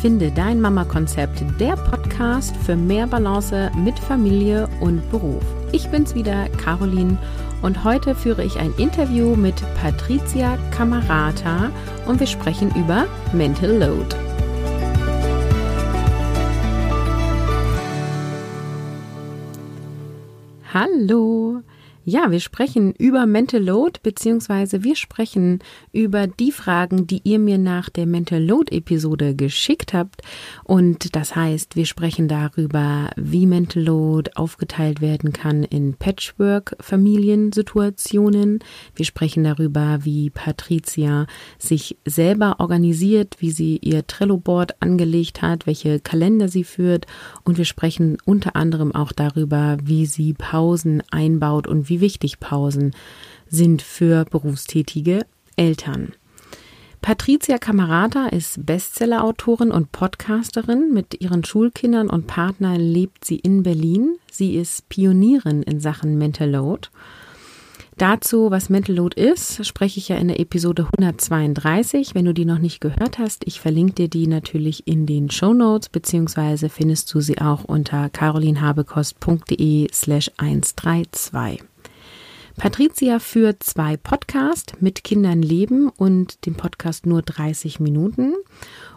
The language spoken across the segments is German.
Finde dein Mama-Konzept, der Podcast für mehr Balance mit Familie und Beruf. Ich bin's wieder, Caroline, und heute führe ich ein Interview mit Patricia Camarata und wir sprechen über Mental Load. Hallo! Ja, wir sprechen über Mental Load, beziehungsweise wir sprechen über die Fragen, die ihr mir nach der Mental Load Episode geschickt habt. Und das heißt, wir sprechen darüber, wie Mental Load aufgeteilt werden kann in Patchwork-Familiensituationen. Wir sprechen darüber, wie Patricia sich selber organisiert, wie sie ihr Trello-Board angelegt hat, welche Kalender sie führt. Und wir sprechen unter anderem auch darüber, wie sie Pausen einbaut und wie wichtig Pausen sind für berufstätige Eltern. Patricia Camarata ist Bestsellerautorin und Podcasterin. Mit ihren Schulkindern und Partnern lebt sie in Berlin. Sie ist Pionierin in Sachen Mental Load. Dazu, was Mental Load ist, spreche ich ja in der Episode 132. Wenn du die noch nicht gehört hast, ich verlinke dir die natürlich in den Show Notes, beziehungsweise findest du sie auch unter carolinhabekost.de slash 132. Patricia führt zwei Podcasts mit Kindern leben und den Podcast nur 30 Minuten.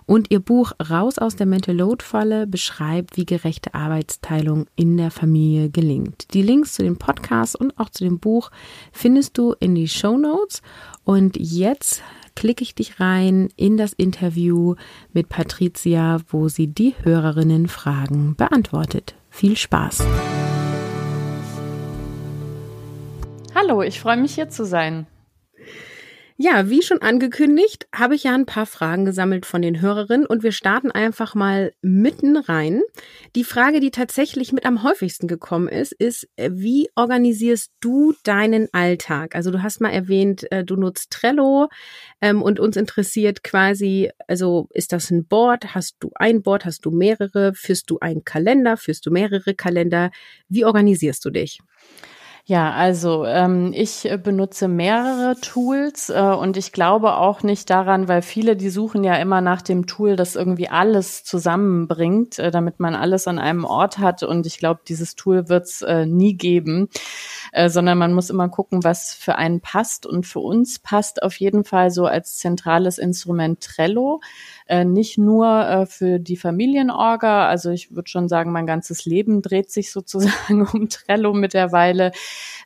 Und ihr Buch Raus aus der Mental Load Falle beschreibt, wie gerechte Arbeitsteilung in der Familie gelingt. Die Links zu dem Podcast und auch zu dem Buch findest du in die Show Notes. Und jetzt klicke ich dich rein in das Interview mit Patricia, wo sie die Hörerinnen Fragen beantwortet. Viel Spaß! Hallo, ich freue mich hier zu sein. Ja, wie schon angekündigt, habe ich ja ein paar Fragen gesammelt von den Hörerinnen und wir starten einfach mal mitten rein. Die Frage, die tatsächlich mit am häufigsten gekommen ist, ist, äh, wie organisierst du deinen Alltag? Also du hast mal erwähnt, äh, du nutzt Trello ähm, und uns interessiert quasi, also ist das ein Board? Hast du ein Board? Hast du mehrere? Führst du einen Kalender? Führst du mehrere Kalender? Wie organisierst du dich? Ja, also ähm, ich äh, benutze mehrere Tools äh, und ich glaube auch nicht daran, weil viele, die suchen ja immer nach dem Tool, das irgendwie alles zusammenbringt, äh, damit man alles an einem Ort hat. Und ich glaube, dieses Tool wird es äh, nie geben, äh, sondern man muss immer gucken, was für einen passt. Und für uns passt auf jeden Fall so als zentrales Instrument Trello. Äh, nicht nur äh, für die Familienorga, also ich würde schon sagen, mein ganzes Leben dreht sich sozusagen um Trello mittlerweile.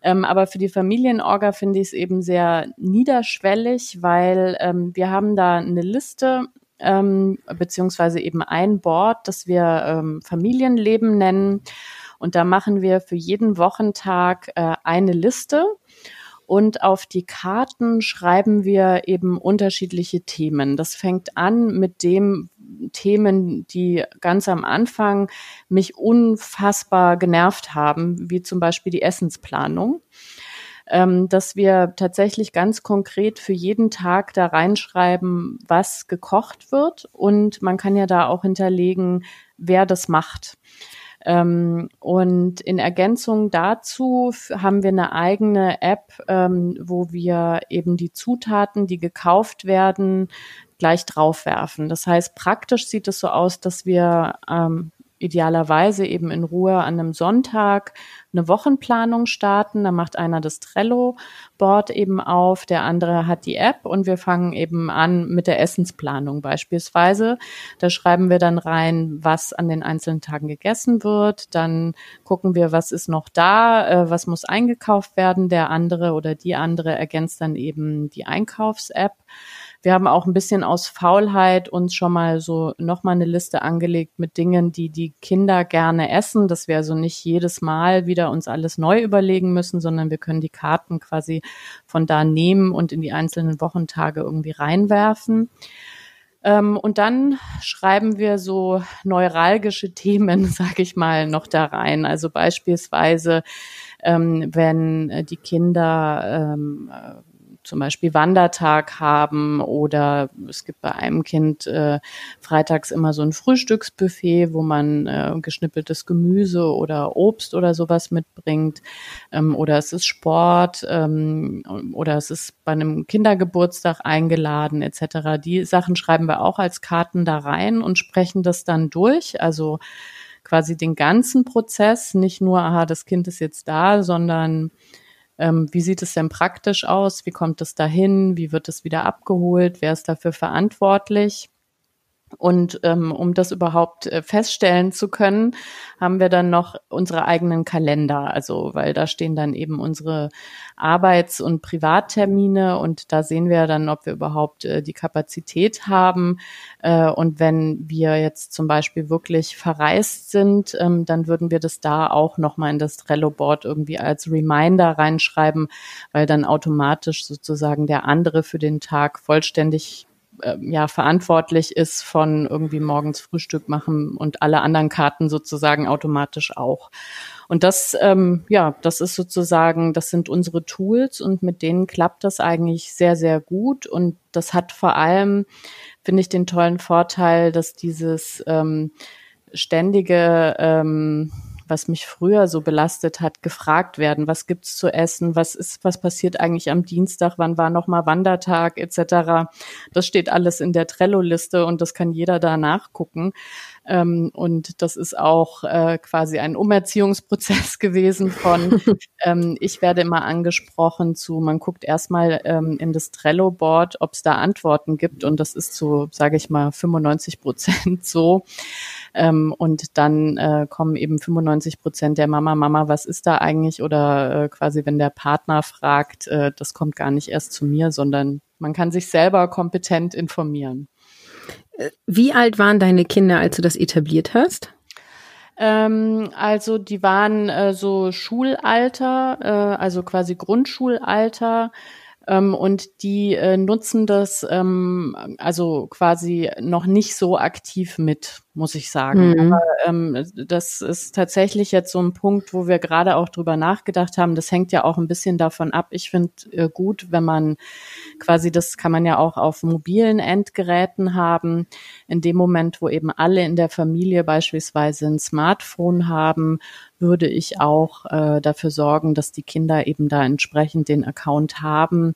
Ähm, aber für die Familienorga finde ich es eben sehr niederschwellig, weil ähm, wir haben da eine Liste ähm, beziehungsweise eben ein Board, das wir ähm, Familienleben nennen. Und da machen wir für jeden Wochentag äh, eine Liste und auf die Karten schreiben wir eben unterschiedliche Themen. Das fängt an mit dem Themen, die ganz am Anfang mich unfassbar genervt haben, wie zum Beispiel die Essensplanung ähm, dass wir tatsächlich ganz konkret für jeden Tag da reinschreiben, was gekocht wird. Und man kann ja da auch hinterlegen, wer das macht. Ähm, und in Ergänzung dazu haben wir eine eigene App, ähm, wo wir eben die Zutaten, die gekauft werden, gleich draufwerfen. Das heißt, praktisch sieht es so aus, dass wir ähm, idealerweise eben in Ruhe an einem Sonntag eine Wochenplanung starten. Da macht einer das Trello-Board eben auf, der andere hat die App und wir fangen eben an mit der Essensplanung beispielsweise. Da schreiben wir dann rein, was an den einzelnen Tagen gegessen wird. Dann gucken wir, was ist noch da, äh, was muss eingekauft werden. Der andere oder die andere ergänzt dann eben die Einkaufs-App. Wir haben auch ein bisschen aus Faulheit uns schon mal so nochmal eine Liste angelegt mit Dingen, die die Kinder gerne essen, dass wir also nicht jedes Mal wieder uns alles neu überlegen müssen, sondern wir können die Karten quasi von da nehmen und in die einzelnen Wochentage irgendwie reinwerfen. Ähm, und dann schreiben wir so neuralgische Themen, sage ich mal, noch da rein. Also beispielsweise, ähm, wenn äh, die Kinder ähm, zum Beispiel Wandertag haben oder es gibt bei einem Kind äh, freitags immer so ein Frühstücksbuffet, wo man äh, geschnippeltes Gemüse oder Obst oder sowas mitbringt ähm, oder es ist Sport ähm, oder es ist bei einem Kindergeburtstag eingeladen etc. Die Sachen schreiben wir auch als Karten da rein und sprechen das dann durch. Also quasi den ganzen Prozess, nicht nur, aha, das Kind ist jetzt da, sondern ähm, wie sieht es denn praktisch aus? Wie kommt es dahin? Wie wird es wieder abgeholt? Wer ist dafür verantwortlich? Und ähm, um das überhaupt äh, feststellen zu können, haben wir dann noch unsere eigenen Kalender. Also, weil da stehen dann eben unsere Arbeits- und Privattermine und da sehen wir dann, ob wir überhaupt äh, die Kapazität haben. Äh, und wenn wir jetzt zum Beispiel wirklich verreist sind, ähm, dann würden wir das da auch nochmal in das Trello-Board irgendwie als Reminder reinschreiben, weil dann automatisch sozusagen der andere für den Tag vollständig äh, ja verantwortlich ist von irgendwie morgens Frühstück machen und alle anderen Karten sozusagen automatisch auch. Und das, ähm, ja, das ist sozusagen, das sind unsere Tools und mit denen klappt das eigentlich sehr, sehr gut. Und das hat vor allem, finde ich, den tollen Vorteil, dass dieses ähm, ständige ähm, was mich früher so belastet hat, gefragt werden, was gibt's zu essen, was ist, was passiert eigentlich am Dienstag, wann war nochmal Wandertag etc. Das steht alles in der Trello-Liste und das kann jeder da nachgucken. Ähm, und das ist auch äh, quasi ein Umerziehungsprozess gewesen von, ähm, ich werde immer angesprochen zu, man guckt erstmal ähm, in das Trello-Board, ob es da Antworten gibt. Und das ist zu, sage ich mal, 95 Prozent so. Ähm, und dann äh, kommen eben 95 Prozent der Mama, Mama, was ist da eigentlich? Oder äh, quasi, wenn der Partner fragt, äh, das kommt gar nicht erst zu mir, sondern man kann sich selber kompetent informieren. Wie alt waren deine Kinder, als du das etabliert hast? Ähm, also die waren äh, so Schulalter, äh, also quasi Grundschulalter. Ähm, und die äh, nutzen das ähm, also quasi noch nicht so aktiv mit muss ich sagen. Mhm. Aber ähm, das ist tatsächlich jetzt so ein Punkt, wo wir gerade auch drüber nachgedacht haben. Das hängt ja auch ein bisschen davon ab. Ich finde äh, gut, wenn man quasi, das kann man ja auch auf mobilen Endgeräten haben. In dem Moment, wo eben alle in der Familie beispielsweise ein Smartphone haben, würde ich auch äh, dafür sorgen, dass die Kinder eben da entsprechend den Account haben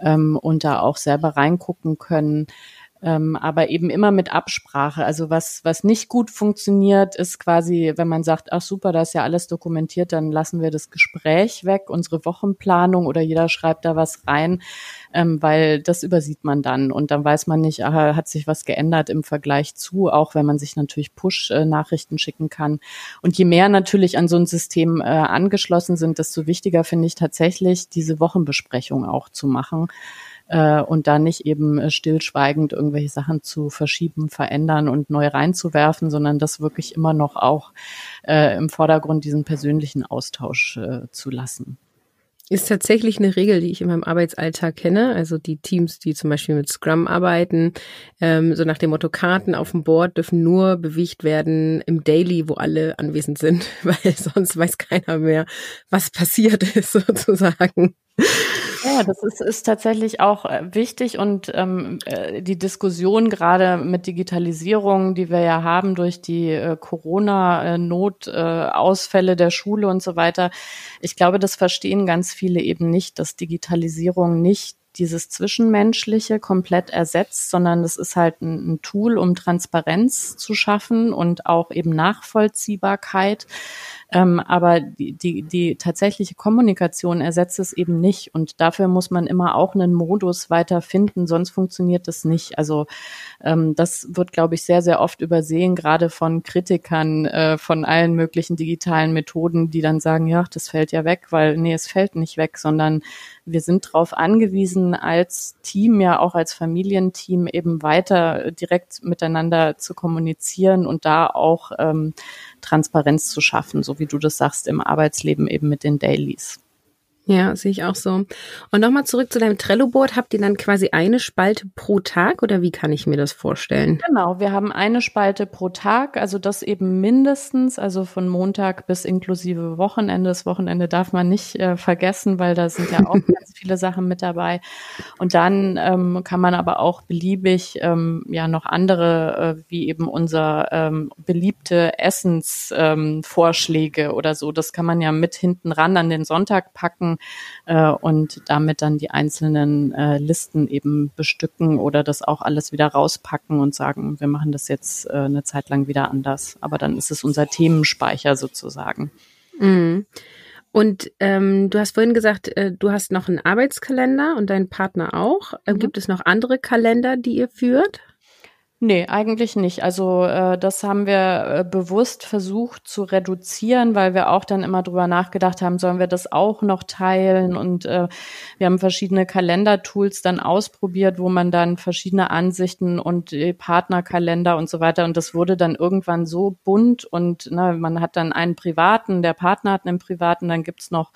ähm, und da auch selber reingucken können. Ähm, aber eben immer mit Absprache. Also was, was nicht gut funktioniert, ist quasi, wenn man sagt, ach super, da ist ja alles dokumentiert, dann lassen wir das Gespräch weg, unsere Wochenplanung oder jeder schreibt da was rein, ähm, weil das übersieht man dann und dann weiß man nicht, aha, hat sich was geändert im Vergleich zu, auch wenn man sich natürlich Push-Nachrichten schicken kann. Und je mehr natürlich an so ein System äh, angeschlossen sind, desto wichtiger finde ich tatsächlich, diese Wochenbesprechung auch zu machen äh, und da nicht eben äh, stillschweigend irgendwelche Sachen zu verschieben, verändern und neu reinzuwerfen, sondern das wirklich immer noch auch äh, im Vordergrund diesen persönlichen Austausch äh, zu lassen. Ist tatsächlich eine Regel, die ich in meinem Arbeitsalltag kenne. Also die Teams, die zum Beispiel mit Scrum arbeiten, ähm, so nach dem Motto Karten auf dem Board dürfen nur bewegt werden im Daily, wo alle anwesend sind, weil sonst weiß keiner mehr, was passiert ist sozusagen. Ja, das ist, ist tatsächlich auch äh, wichtig und ähm, äh, die Diskussion gerade mit Digitalisierung, die wir ja haben durch die äh, Corona-Notausfälle äh, der Schule und so weiter. Ich glaube, das verstehen ganz viele eben nicht, dass Digitalisierung nicht dieses Zwischenmenschliche komplett ersetzt, sondern es ist halt ein, ein, Tool, um Transparenz zu schaffen und auch eben Nachvollziehbarkeit. Ähm, aber die, die, die tatsächliche Kommunikation ersetzt es eben nicht. Und dafür muss man immer auch einen Modus weiter finden, sonst funktioniert das nicht. Also ähm, das wird, glaube ich, sehr, sehr oft übersehen, gerade von Kritikern äh, von allen möglichen digitalen Methoden, die dann sagen, ja, das fällt ja weg, weil nee, es fällt nicht weg, sondern wir sind darauf angewiesen, als Team, ja auch als Familienteam eben weiter direkt miteinander zu kommunizieren und da auch ähm, Transparenz zu schaffen, so wie du das sagst, im Arbeitsleben eben mit den Dailies. Ja, sehe ich auch so. Und nochmal zurück zu deinem Trello-Board. Habt ihr dann quasi eine Spalte pro Tag oder wie kann ich mir das vorstellen? Genau, wir haben eine Spalte pro Tag, also das eben mindestens, also von Montag bis inklusive Wochenende. Das Wochenende darf man nicht äh, vergessen, weil da sind ja auch ganz viele Sachen mit dabei. Und dann ähm, kann man aber auch beliebig ähm, ja noch andere, äh, wie eben unser ähm, beliebte Essensvorschläge ähm, oder so, das kann man ja mit hinten ran an den Sonntag packen äh, und damit dann die einzelnen äh, Listen eben bestücken oder das auch alles wieder rauspacken und sagen, wir machen das jetzt äh, eine Zeit lang wieder anders. Aber dann ist es unser Themenspeicher sozusagen. Mhm. Und ähm, du hast vorhin gesagt, äh, du hast noch einen Arbeitskalender und dein Partner auch. Ähm, mhm. Gibt es noch andere Kalender, die ihr führt? Nee, eigentlich nicht. Also äh, das haben wir äh, bewusst versucht zu reduzieren, weil wir auch dann immer drüber nachgedacht haben, sollen wir das auch noch teilen? Und äh, wir haben verschiedene Kalendertools dann ausprobiert, wo man dann verschiedene Ansichten und äh, Partnerkalender und so weiter. Und das wurde dann irgendwann so bunt und ne, man hat dann einen privaten, der Partner hat einen privaten, dann gibt's noch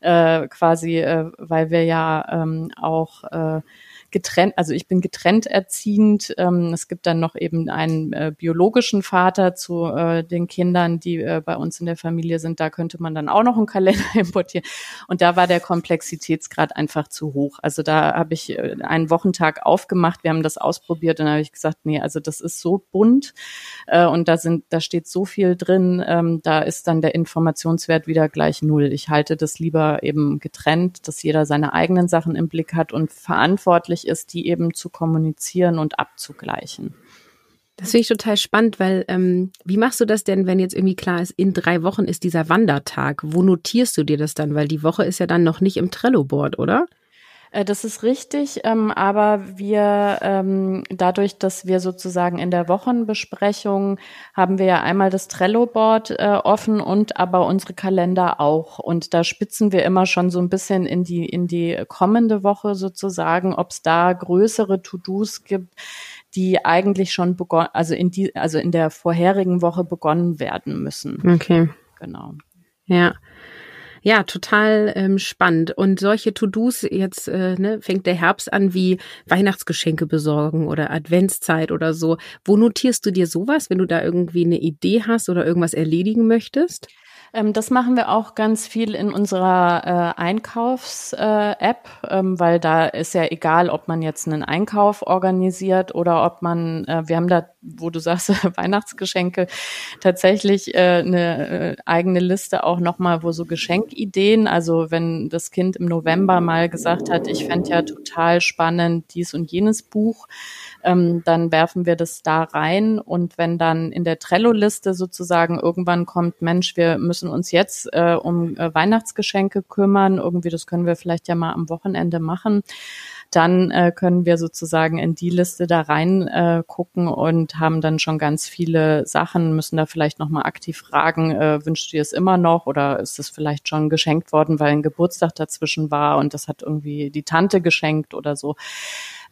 äh, quasi, äh, weil wir ja ähm, auch äh, getrennt, also ich bin getrennt erziehend. Ähm, es gibt dann noch eben einen äh, biologischen Vater zu äh, den Kindern, die äh, bei uns in der Familie sind. Da könnte man dann auch noch einen Kalender importieren. Und da war der Komplexitätsgrad einfach zu hoch. Also da habe ich äh, einen Wochentag aufgemacht. Wir haben das ausprobiert und da habe ich gesagt, nee, also das ist so bunt äh, und da sind, da steht so viel drin. Ähm, da ist dann der Informationswert wieder gleich null. Ich halte das lieber eben getrennt, dass jeder seine eigenen Sachen im Blick hat und verantwortlich möglich ist, die eben zu kommunizieren und abzugleichen. Das finde ich total spannend, weil ähm, wie machst du das denn, wenn jetzt irgendwie klar ist, in drei Wochen ist dieser Wandertag? Wo notierst du dir das dann? Weil die Woche ist ja dann noch nicht im Trello-Board, oder? Äh, das ist richtig, ähm, aber wir ähm, dadurch, dass wir sozusagen in der Wochenbesprechung haben wir ja einmal das Trello-Board äh, offen und aber unsere Kalender auch. Und da spitzen wir immer schon so ein bisschen in die in die kommende Woche sozusagen, ob es da größere To-Dos gibt, die eigentlich schon begonnen, also in die, also in der vorherigen Woche begonnen werden müssen. Okay. Genau. Ja. Ja, total ähm, spannend. Und solche To-Dos, jetzt äh, ne, fängt der Herbst an, wie Weihnachtsgeschenke besorgen oder Adventszeit oder so. Wo notierst du dir sowas, wenn du da irgendwie eine Idee hast oder irgendwas erledigen möchtest? Ähm, das machen wir auch ganz viel in unserer äh, Einkaufs-App, äh, ähm, weil da ist ja egal, ob man jetzt einen Einkauf organisiert oder ob man, äh, wir haben da, wo du sagst, Weihnachtsgeschenke, tatsächlich äh, eine äh, eigene Liste auch nochmal, wo so Geschenkideen, also wenn das Kind im November mal gesagt hat, ich fände ja total spannend dies und jenes Buch, ähm, dann werfen wir das da rein. Und wenn dann in der Trello-Liste sozusagen irgendwann kommt, Mensch, wir müssen uns jetzt äh, um äh, Weihnachtsgeschenke kümmern, irgendwie, das können wir vielleicht ja mal am Wochenende machen dann äh, können wir sozusagen in die Liste da rein äh, gucken und haben dann schon ganz viele Sachen, müssen da vielleicht nochmal aktiv fragen, äh, wünschst du dir es immer noch oder ist es vielleicht schon geschenkt worden, weil ein Geburtstag dazwischen war und das hat irgendwie die Tante geschenkt oder so.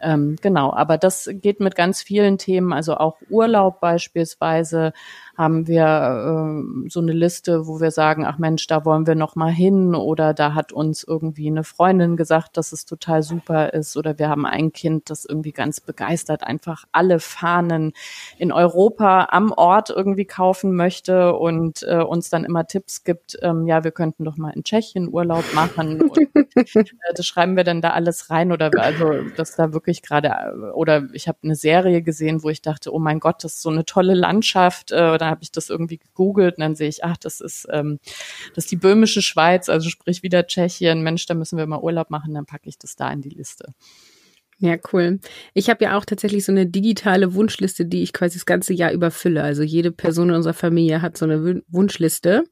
Ähm, genau, aber das geht mit ganz vielen Themen, also auch Urlaub beispielsweise haben wir äh, so eine Liste, wo wir sagen, ach Mensch, da wollen wir noch mal hin. Oder da hat uns irgendwie eine Freundin gesagt, dass es total super ist. Oder wir haben ein Kind, das irgendwie ganz begeistert einfach alle Fahnen in Europa am Ort irgendwie kaufen möchte und äh, uns dann immer Tipps gibt, ähm, ja, wir könnten doch mal in Tschechien Urlaub machen. Und äh, das schreiben wir dann da alles rein. Oder also dass da wirklich gerade oder ich habe eine Serie gesehen, wo ich dachte, oh mein Gott, das ist so eine tolle Landschaft äh, habe ich das irgendwie gegoogelt und dann sehe ich, ach, das ist, ähm, das ist die böhmische Schweiz, also sprich wieder Tschechien. Mensch, da müssen wir mal Urlaub machen, dann packe ich das da in die Liste. Ja, cool. Ich habe ja auch tatsächlich so eine digitale Wunschliste, die ich quasi das ganze Jahr überfülle. Also jede Person in unserer Familie hat so eine Wunschliste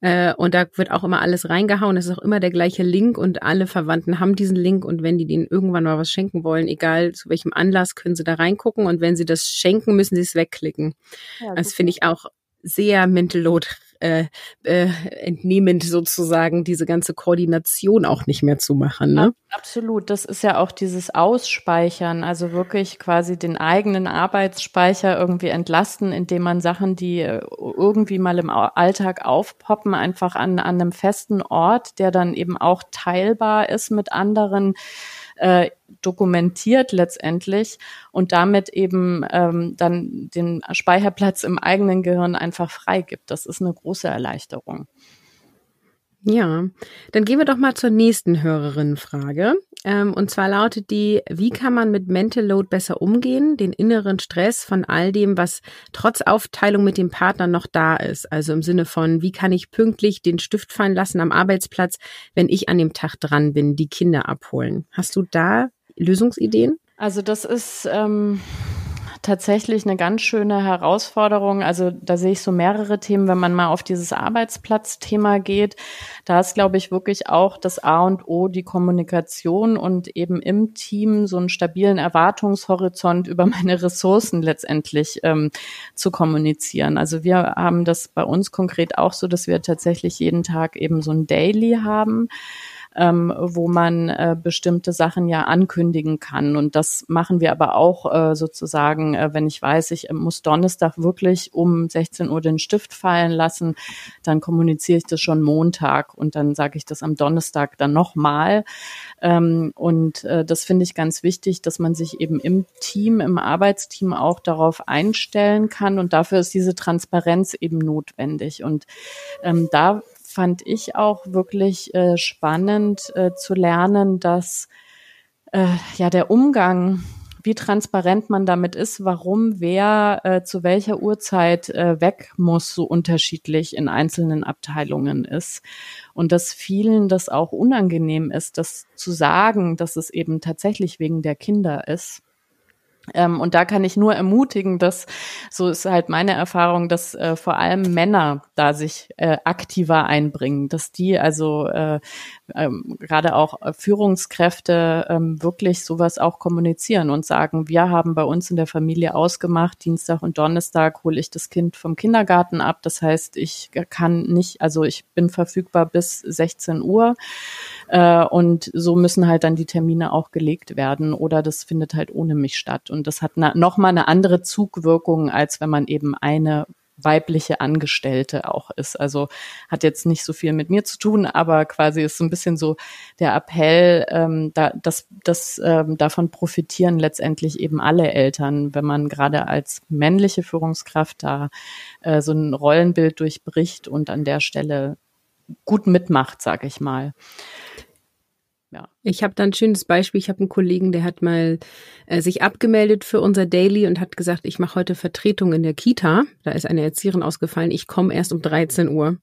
äh, und da wird auch immer alles reingehauen. Es ist auch immer der gleiche Link und alle Verwandten haben diesen Link und wenn die denen irgendwann mal was schenken wollen, egal zu welchem Anlass, können sie da reingucken und wenn sie das schenken, müssen sie es wegklicken. Ja, das finde ich auch sehr mental load äh, äh, entnehmend sozusagen diese ganze Koordination auch nicht mehr zu machen. Ne? Absolut, das ist ja auch dieses Ausspeichern, also wirklich quasi den eigenen Arbeitsspeicher irgendwie entlasten, indem man Sachen, die äh, irgendwie mal im Alltag aufpoppen, einfach an, an einem festen Ort, der dann eben auch teilbar ist mit anderen, äh, dokumentiert letztendlich und damit eben ähm, dann den Speicherplatz im eigenen Gehirn einfach freigibt. Das ist eine große Erleichterung. Ja, dann gehen wir doch mal zur nächsten Hörerinnenfrage. Ähm, und zwar lautet die, wie kann man mit Mental Load besser umgehen, den inneren Stress von all dem, was trotz Aufteilung mit dem Partner noch da ist? Also im Sinne von, wie kann ich pünktlich den Stift fallen lassen am Arbeitsplatz, wenn ich an dem Tag dran bin, die Kinder abholen? Hast du da Lösungsideen? Also das ist ähm, tatsächlich eine ganz schöne Herausforderung. Also da sehe ich so mehrere Themen, wenn man mal auf dieses Arbeitsplatzthema geht. Da ist, glaube ich, wirklich auch das A und O die Kommunikation und eben im Team so einen stabilen Erwartungshorizont über meine Ressourcen letztendlich ähm, zu kommunizieren. Also wir haben das bei uns konkret auch so, dass wir tatsächlich jeden Tag eben so ein Daily haben ähm, wo man äh, bestimmte Sachen ja ankündigen kann. Und das machen wir aber auch äh, sozusagen, äh, wenn ich weiß, ich muss Donnerstag wirklich um 16 Uhr den Stift fallen lassen, dann kommuniziere ich das schon Montag und dann sage ich das am Donnerstag dann nochmal. Ähm, und äh, das finde ich ganz wichtig, dass man sich eben im Team, im Arbeitsteam auch darauf einstellen kann. Und dafür ist diese Transparenz eben notwendig. Und ähm, da fand ich auch wirklich äh, spannend äh, zu lernen, dass äh, ja der Umgang, wie transparent man damit ist, warum wer äh, zu welcher Uhrzeit äh, weg muss, so unterschiedlich in einzelnen Abteilungen ist. Und dass vielen das auch unangenehm ist, das zu sagen, dass es eben tatsächlich wegen der Kinder ist. Ähm, und da kann ich nur ermutigen, dass, so ist halt meine Erfahrung, dass äh, vor allem Männer da sich äh, aktiver einbringen, dass die also äh, ähm, gerade auch Führungskräfte ähm, wirklich sowas auch kommunizieren und sagen, wir haben bei uns in der Familie ausgemacht, Dienstag und Donnerstag hole ich das Kind vom Kindergarten ab. Das heißt, ich kann nicht, also ich bin verfügbar bis 16 Uhr. Äh, und so müssen halt dann die Termine auch gelegt werden oder das findet halt ohne mich statt. Und das hat nochmal eine andere Zugwirkung, als wenn man eben eine weibliche Angestellte auch ist. Also hat jetzt nicht so viel mit mir zu tun, aber quasi ist so ein bisschen so der Appell, ähm, da, dass, dass ähm, davon profitieren letztendlich eben alle Eltern, wenn man gerade als männliche Führungskraft da äh, so ein Rollenbild durchbricht und an der Stelle gut mitmacht, sage ich mal. Ja. Ich habe da ein schönes Beispiel. Ich habe einen Kollegen, der hat mal äh, sich abgemeldet für unser Daily und hat gesagt, ich mache heute Vertretung in der Kita. Da ist eine Erzieherin ausgefallen. Ich komme erst um 13 Uhr.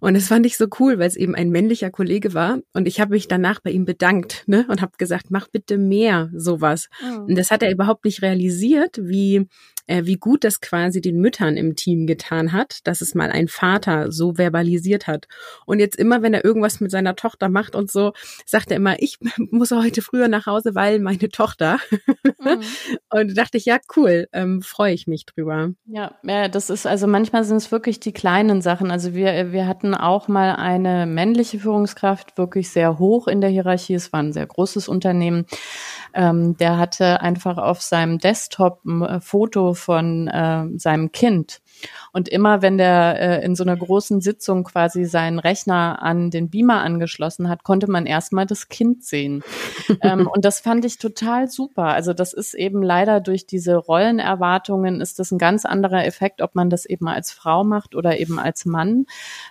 Und das fand ich so cool, weil es eben ein männlicher Kollege war. Und ich habe mich danach bei ihm bedankt ne? und habe gesagt, mach bitte mehr sowas. Oh. Und das hat er überhaupt nicht realisiert, wie äh, wie gut das quasi den Müttern im Team getan hat, dass es mal ein Vater so verbalisiert hat. Und jetzt immer, wenn er irgendwas mit seiner Tochter macht und so, sagt er immer, ich muss heute früher nach Hause, weil meine Tochter. Mhm. und dachte ich, ja, cool, ähm, freue ich mich drüber. Ja, ja, das ist, also manchmal sind es wirklich die kleinen Sachen. Also wir, wir hatten auch mal eine männliche Führungskraft, wirklich sehr hoch in der Hierarchie. Es war ein sehr großes Unternehmen. Ähm, der hatte einfach auf seinem Desktop ein äh, Foto von äh, seinem Kind und immer wenn der äh, in so einer großen Sitzung quasi seinen Rechner an den Beamer angeschlossen hat, konnte man erstmal das Kind sehen. ähm, und das fand ich total super. Also das ist eben leider durch diese Rollenerwartungen ist das ein ganz anderer Effekt, ob man das eben als Frau macht oder eben als Mann.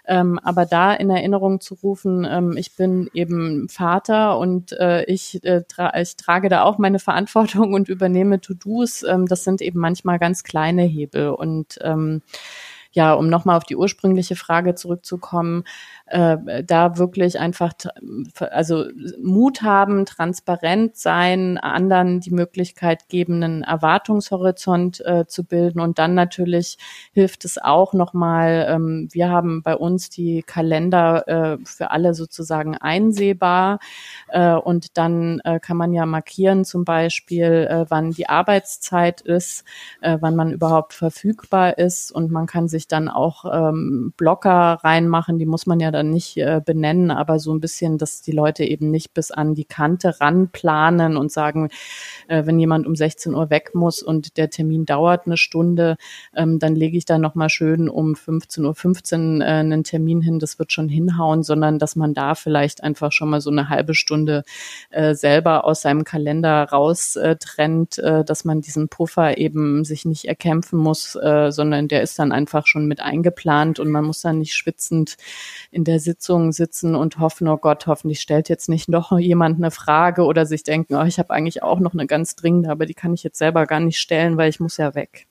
Ähm, aber da in Erinnerung zu rufen, ähm, ich bin eben Vater und äh, ich, äh, tra ich trage da auch meine Verantwortung und übernehme To-Dos. Ähm, das sind eben manchmal ganz kleine Hebel und ähm, ja, um nochmal auf die ursprüngliche Frage zurückzukommen, äh, da wirklich einfach also Mut haben, transparent sein, anderen die Möglichkeit geben, einen Erwartungshorizont äh, zu bilden. Und dann natürlich hilft es auch nochmal, ähm, wir haben bei uns die Kalender äh, für alle sozusagen einsehbar. Äh, und dann äh, kann man ja markieren zum Beispiel, äh, wann die Arbeitszeit ist, äh, wann man überhaupt verfügbar ist. Und man kann sich dann auch ähm, Blocker reinmachen, die muss man ja dann nicht äh, benennen, aber so ein bisschen, dass die Leute eben nicht bis an die Kante ranplanen und sagen, äh, wenn jemand um 16 Uhr weg muss und der Termin dauert eine Stunde, ähm, dann lege ich da nochmal schön um 15.15 Uhr 15, äh, einen Termin hin, das wird schon hinhauen, sondern dass man da vielleicht einfach schon mal so eine halbe Stunde äh, selber aus seinem Kalender raus äh, trennt, äh, dass man diesen Puffer eben sich nicht erkämpfen muss, äh, sondern der ist dann einfach schon mit eingeplant und man muss dann nicht schwitzend in der Sitzung sitzen und hoffen, oh Gott, hoffentlich stellt jetzt nicht noch jemand eine Frage oder sich denken, oh, ich habe eigentlich auch noch eine ganz dringende, aber die kann ich jetzt selber gar nicht stellen, weil ich muss ja weg.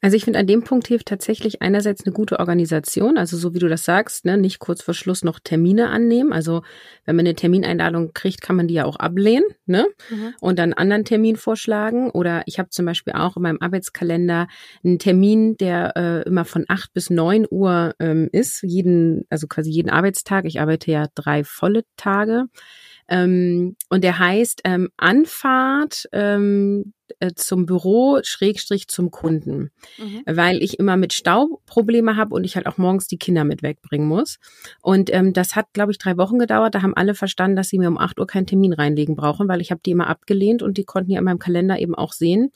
Also ich finde, an dem Punkt hilft tatsächlich einerseits eine gute Organisation, also so wie du das sagst, ne, nicht kurz vor Schluss noch Termine annehmen. Also wenn man eine Termineinladung kriegt, kann man die ja auch ablehnen ne? Mhm. und dann einen anderen Termin vorschlagen. Oder ich habe zum Beispiel auch in meinem Arbeitskalender einen Termin, der äh, immer von acht bis neun Uhr ähm, ist, jeden, also quasi jeden Arbeitstag. Ich arbeite ja drei volle Tage. Ähm, und der heißt ähm, Anfahrt ähm, äh, zum Büro Schrägstrich zum Kunden, mhm. weil ich immer mit Stauprobleme habe und ich halt auch morgens die Kinder mit wegbringen muss. Und ähm, das hat, glaube ich, drei Wochen gedauert. Da haben alle verstanden, dass sie mir um acht Uhr keinen Termin reinlegen brauchen, weil ich habe die immer abgelehnt und die konnten ja in meinem Kalender eben auch sehen,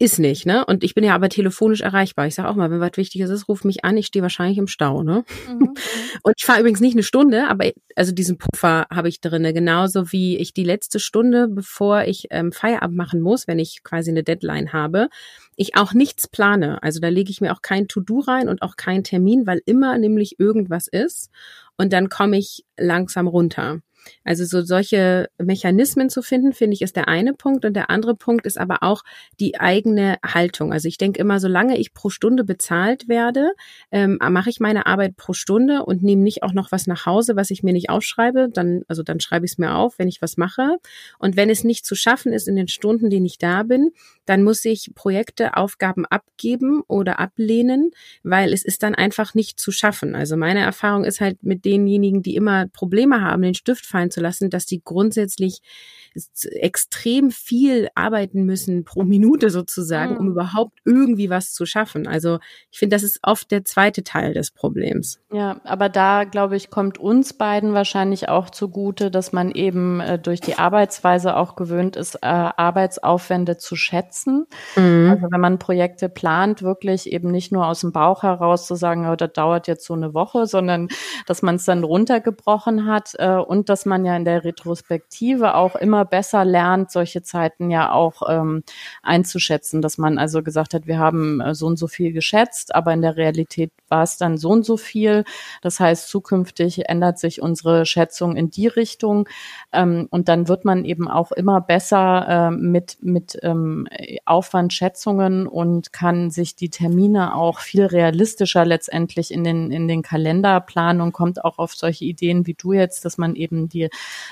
ist nicht, ne? Und ich bin ja aber telefonisch erreichbar. Ich sage auch mal, wenn was Wichtiges ist, ruf mich an. Ich stehe wahrscheinlich im Stau, ne? Mhm. mhm. Und ich fahre übrigens nicht eine Stunde, aber also diesen Puffer habe ich drinne, genauso wie ich die letzte Stunde, bevor ich ähm, Feierabend machen muss, wenn ich quasi eine Deadline habe, ich auch nichts plane. Also da lege ich mir auch kein To-Do rein und auch keinen Termin, weil immer nämlich irgendwas ist. Und dann komme ich langsam runter. Also so solche Mechanismen zu finden, finde ich, ist der eine Punkt. Und der andere Punkt ist aber auch die eigene Haltung. Also ich denke immer, solange ich pro Stunde bezahlt werde, ähm, mache ich meine Arbeit pro Stunde und nehme nicht auch noch was nach Hause, was ich mir nicht aufschreibe. Dann, also dann schreibe ich es mir auf, wenn ich was mache. Und wenn es nicht zu schaffen ist in den Stunden, denen ich da bin, dann muss ich Projekte, Aufgaben abgeben oder ablehnen, weil es ist dann einfach nicht zu schaffen. Also meine Erfahrung ist halt mit denjenigen, die immer Probleme haben, den Stift fallen zu lassen, dass die grundsätzlich extrem viel arbeiten müssen pro Minute sozusagen, um mhm. überhaupt irgendwie was zu schaffen. Also ich finde, das ist oft der zweite Teil des Problems. Ja, aber da glaube ich, kommt uns beiden wahrscheinlich auch zugute, dass man eben äh, durch die Arbeitsweise auch gewöhnt ist, äh, Arbeitsaufwände zu schätzen. Mhm. Also wenn man Projekte plant, wirklich eben nicht nur aus dem Bauch heraus zu sagen, oh, das dauert jetzt so eine Woche, sondern dass man es dann runtergebrochen hat äh, und dass man ja in der Retrospektive auch immer immer besser lernt, solche Zeiten ja auch ähm, einzuschätzen, dass man also gesagt hat, wir haben äh, so und so viel geschätzt, aber in der Realität war es dann so und so viel. Das heißt, zukünftig ändert sich unsere Schätzung in die Richtung ähm, und dann wird man eben auch immer besser äh, mit, mit ähm, Aufwandschätzungen und kann sich die Termine auch viel realistischer letztendlich in den, in den Kalender planen und kommt auch auf solche Ideen wie du jetzt, dass man eben die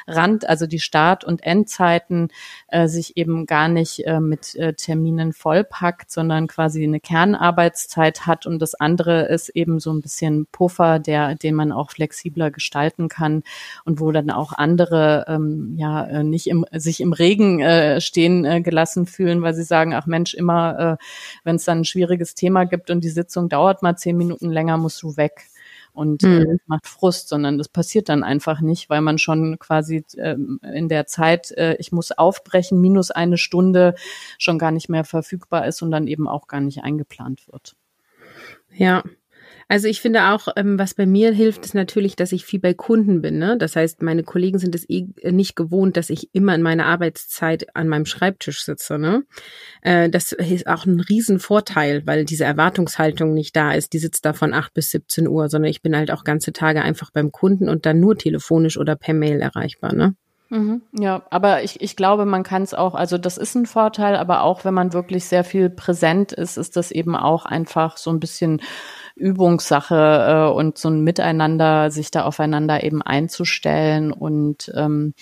Rand, also die Start- und End Endzeiten äh, sich eben gar nicht äh, mit äh, Terminen vollpackt, sondern quasi eine Kernarbeitszeit hat. Und das andere ist eben so ein bisschen Puffer, der, den man auch flexibler gestalten kann und wo dann auch andere ähm, ja äh, nicht im, sich im Regen äh, stehen äh, gelassen fühlen, weil sie sagen, ach Mensch, immer äh, wenn es dann ein schwieriges Thema gibt und die Sitzung dauert mal zehn Minuten länger, musst du weg und mhm. äh, macht Frust, sondern das passiert dann einfach nicht, weil man schon quasi äh, in der Zeit, äh, ich muss aufbrechen, minus eine Stunde schon gar nicht mehr verfügbar ist und dann eben auch gar nicht eingeplant wird. Ja, also ich finde auch, ähm, was bei mir hilft, ist natürlich, dass ich viel bei Kunden bin. Ne? Das heißt, meine Kollegen sind es eh nicht gewohnt, dass ich immer in meiner Arbeitszeit an meinem Schreibtisch sitze. Ne? Äh, das ist auch ein Riesenvorteil, weil diese Erwartungshaltung nicht da ist. Die sitzt da von 8 bis 17 Uhr, sondern ich bin halt auch ganze Tage einfach beim Kunden und dann nur telefonisch oder per Mail erreichbar. Ne? Mhm, ja, aber ich, ich glaube, man kann es auch, also das ist ein Vorteil, aber auch wenn man wirklich sehr viel präsent ist, ist das eben auch einfach so ein bisschen Übungssache äh, und so ein Miteinander, sich da aufeinander eben einzustellen und ähm,